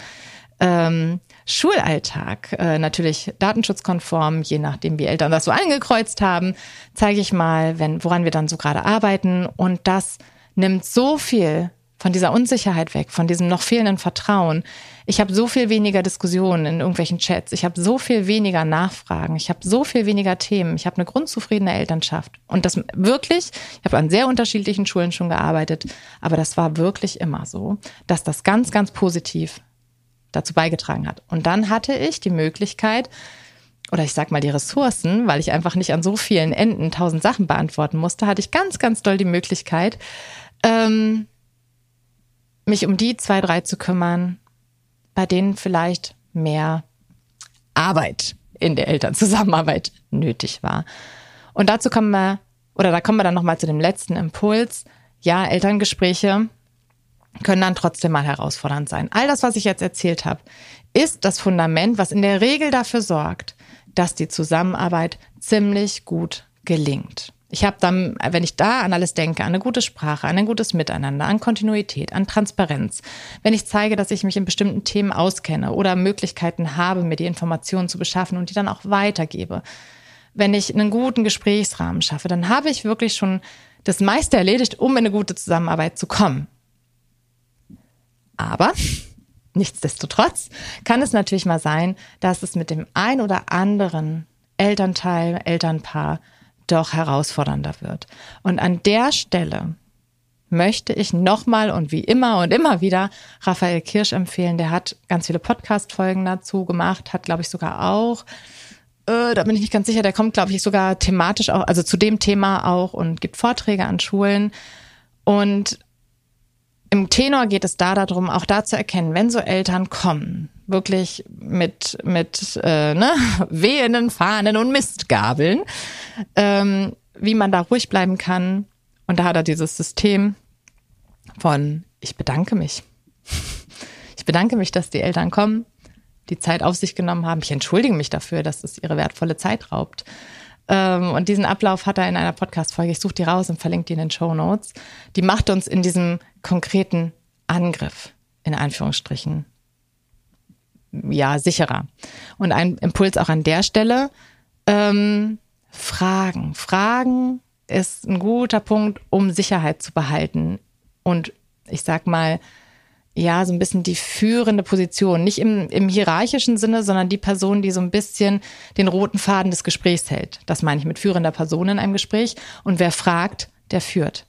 ähm, Schulalltag, äh, natürlich datenschutzkonform, je nachdem, wie Eltern das so angekreuzt haben, zeige ich mal, wenn, woran wir dann so gerade arbeiten. Und das nimmt so viel von dieser Unsicherheit weg, von diesem noch fehlenden Vertrauen. Ich habe so viel weniger Diskussionen in irgendwelchen Chats. Ich habe so viel weniger Nachfragen. Ich habe so viel weniger Themen. Ich habe eine grundzufriedene Elternschaft. Und das wirklich, ich habe an sehr unterschiedlichen Schulen schon gearbeitet, aber das war wirklich immer so, dass das ganz, ganz positiv dazu beigetragen hat. Und dann hatte ich die Möglichkeit, oder ich sag mal die Ressourcen, weil ich einfach nicht an so vielen Enden tausend Sachen beantworten musste, hatte ich ganz, ganz doll die Möglichkeit, ähm, mich um die zwei, drei zu kümmern, bei denen vielleicht mehr Arbeit in der Elternzusammenarbeit nötig war. Und dazu kommen wir, oder da kommen wir dann nochmal zu dem letzten Impuls. Ja, Elterngespräche können dann trotzdem mal herausfordernd sein. All das, was ich jetzt erzählt habe, ist das Fundament, was in der Regel dafür sorgt, dass die Zusammenarbeit ziemlich gut gelingt. Ich habe dann, wenn ich da an alles denke, an eine gute Sprache, an ein gutes Miteinander, an Kontinuität, an Transparenz, wenn ich zeige, dass ich mich in bestimmten Themen auskenne oder Möglichkeiten habe, mir die Informationen zu beschaffen und die dann auch weitergebe, wenn ich einen guten Gesprächsrahmen schaffe, dann habe ich wirklich schon das meiste erledigt, um in eine gute Zusammenarbeit zu kommen. Aber nichtsdestotrotz kann es natürlich mal sein, dass es mit dem ein oder anderen Elternteil, Elternpaar doch herausfordernder wird. Und an der Stelle möchte ich nochmal und wie immer und immer wieder Raphael Kirsch empfehlen. Der hat ganz viele Podcast-Folgen dazu gemacht, hat, glaube ich, sogar auch, äh, da bin ich nicht ganz sicher, der kommt, glaube ich, sogar thematisch auch, also zu dem Thema auch und gibt Vorträge an Schulen. Und im Tenor geht es da darum, auch da zu erkennen, wenn so Eltern kommen, wirklich mit, mit äh, ne, wehenden Fahnen und Mistgabeln, ähm, wie man da ruhig bleiben kann. Und da hat er dieses System von ich bedanke mich. Ich bedanke mich, dass die Eltern kommen, die Zeit auf sich genommen haben. Ich entschuldige mich dafür, dass es ihre wertvolle Zeit raubt. Ähm, und diesen Ablauf hat er in einer Podcast-Folge. Ich suche die raus und verlinke die in den Show Notes. Die macht uns in diesem konkreten Angriff, in Anführungsstrichen, ja, sicherer. Und ein Impuls auch an der Stelle, ähm, Fragen. Fragen ist ein guter Punkt, um Sicherheit zu behalten. Und ich sag mal, ja, so ein bisschen die führende Position. Nicht im, im hierarchischen Sinne, sondern die Person, die so ein bisschen den roten Faden des Gesprächs hält. Das meine ich mit führender Person in einem Gespräch. Und wer fragt, der führt.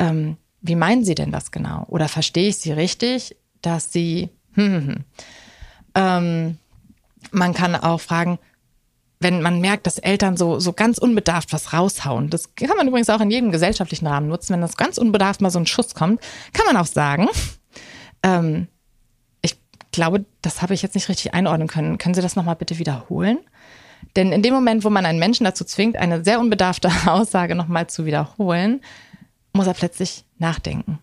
Ähm, wie meinen Sie denn das genau? Oder verstehe ich Sie richtig, dass Sie. Hm, hm, hm. Ähm, man kann auch fragen, wenn man merkt, dass Eltern so, so ganz unbedarft was raushauen. Das kann man übrigens auch in jedem gesellschaftlichen Rahmen nutzen. Wenn das ganz unbedarft mal so ein Schuss kommt, kann man auch sagen, ähm, ich glaube, das habe ich jetzt nicht richtig einordnen können. Können Sie das nochmal bitte wiederholen? Denn in dem Moment, wo man einen Menschen dazu zwingt, eine sehr unbedarfte Aussage nochmal zu wiederholen, muss er plötzlich nachdenken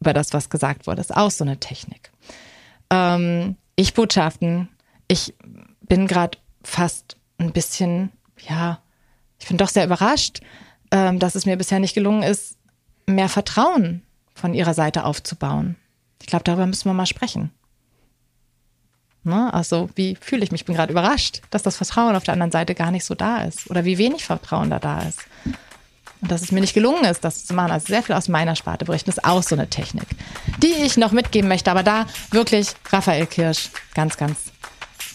über das, was gesagt wurde. Das ist auch so eine Technik. Ähm, Ich-Botschaften. Ich bin gerade fast ein bisschen, ja, ich bin doch sehr überrascht, ähm, dass es mir bisher nicht gelungen ist, mehr Vertrauen von ihrer Seite aufzubauen. Ich glaube, darüber müssen wir mal sprechen. Ne? Also, wie fühle ich mich? Ich bin gerade überrascht, dass das Vertrauen auf der anderen Seite gar nicht so da ist. Oder wie wenig Vertrauen da da ist. Und dass es mir nicht gelungen ist, das zu machen. Also sehr viel aus meiner Sparte berichten. Ist auch so eine Technik, die ich noch mitgeben möchte. Aber da wirklich Raphael Kirsch, ganz, ganz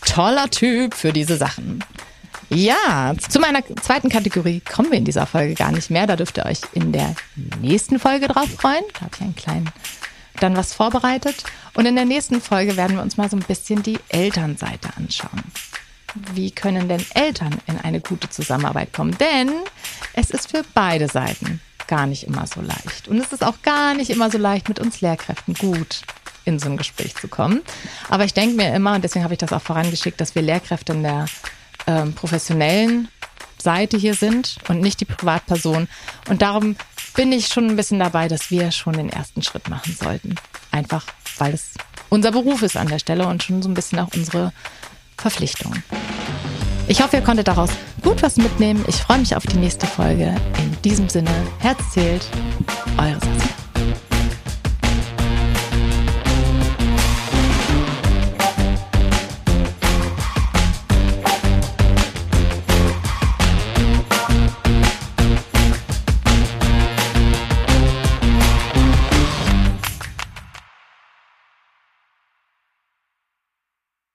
toller Typ für diese Sachen. Ja, zu meiner zweiten Kategorie kommen wir in dieser Folge gar nicht mehr. Da dürft ihr euch in der nächsten Folge drauf freuen. Da habe ich einen kleinen dann was vorbereitet. Und in der nächsten Folge werden wir uns mal so ein bisschen die Elternseite anschauen. Wie können denn Eltern in eine gute Zusammenarbeit kommen? Denn es ist für beide Seiten gar nicht immer so leicht. Und es ist auch gar nicht immer so leicht, mit uns Lehrkräften gut in so ein Gespräch zu kommen. Aber ich denke mir immer, und deswegen habe ich das auch vorangeschickt, dass wir Lehrkräfte in der ähm, professionellen Seite hier sind und nicht die Privatperson. Und darum bin ich schon ein bisschen dabei, dass wir schon den ersten Schritt machen sollten. Einfach, weil es unser Beruf ist an der Stelle und schon so ein bisschen auch unsere Verpflichtung. Ich hoffe, ihr konntet daraus gut was mitnehmen. Ich freue mich auf die nächste Folge. In diesem Sinne, Herz zählt, eure Saskia.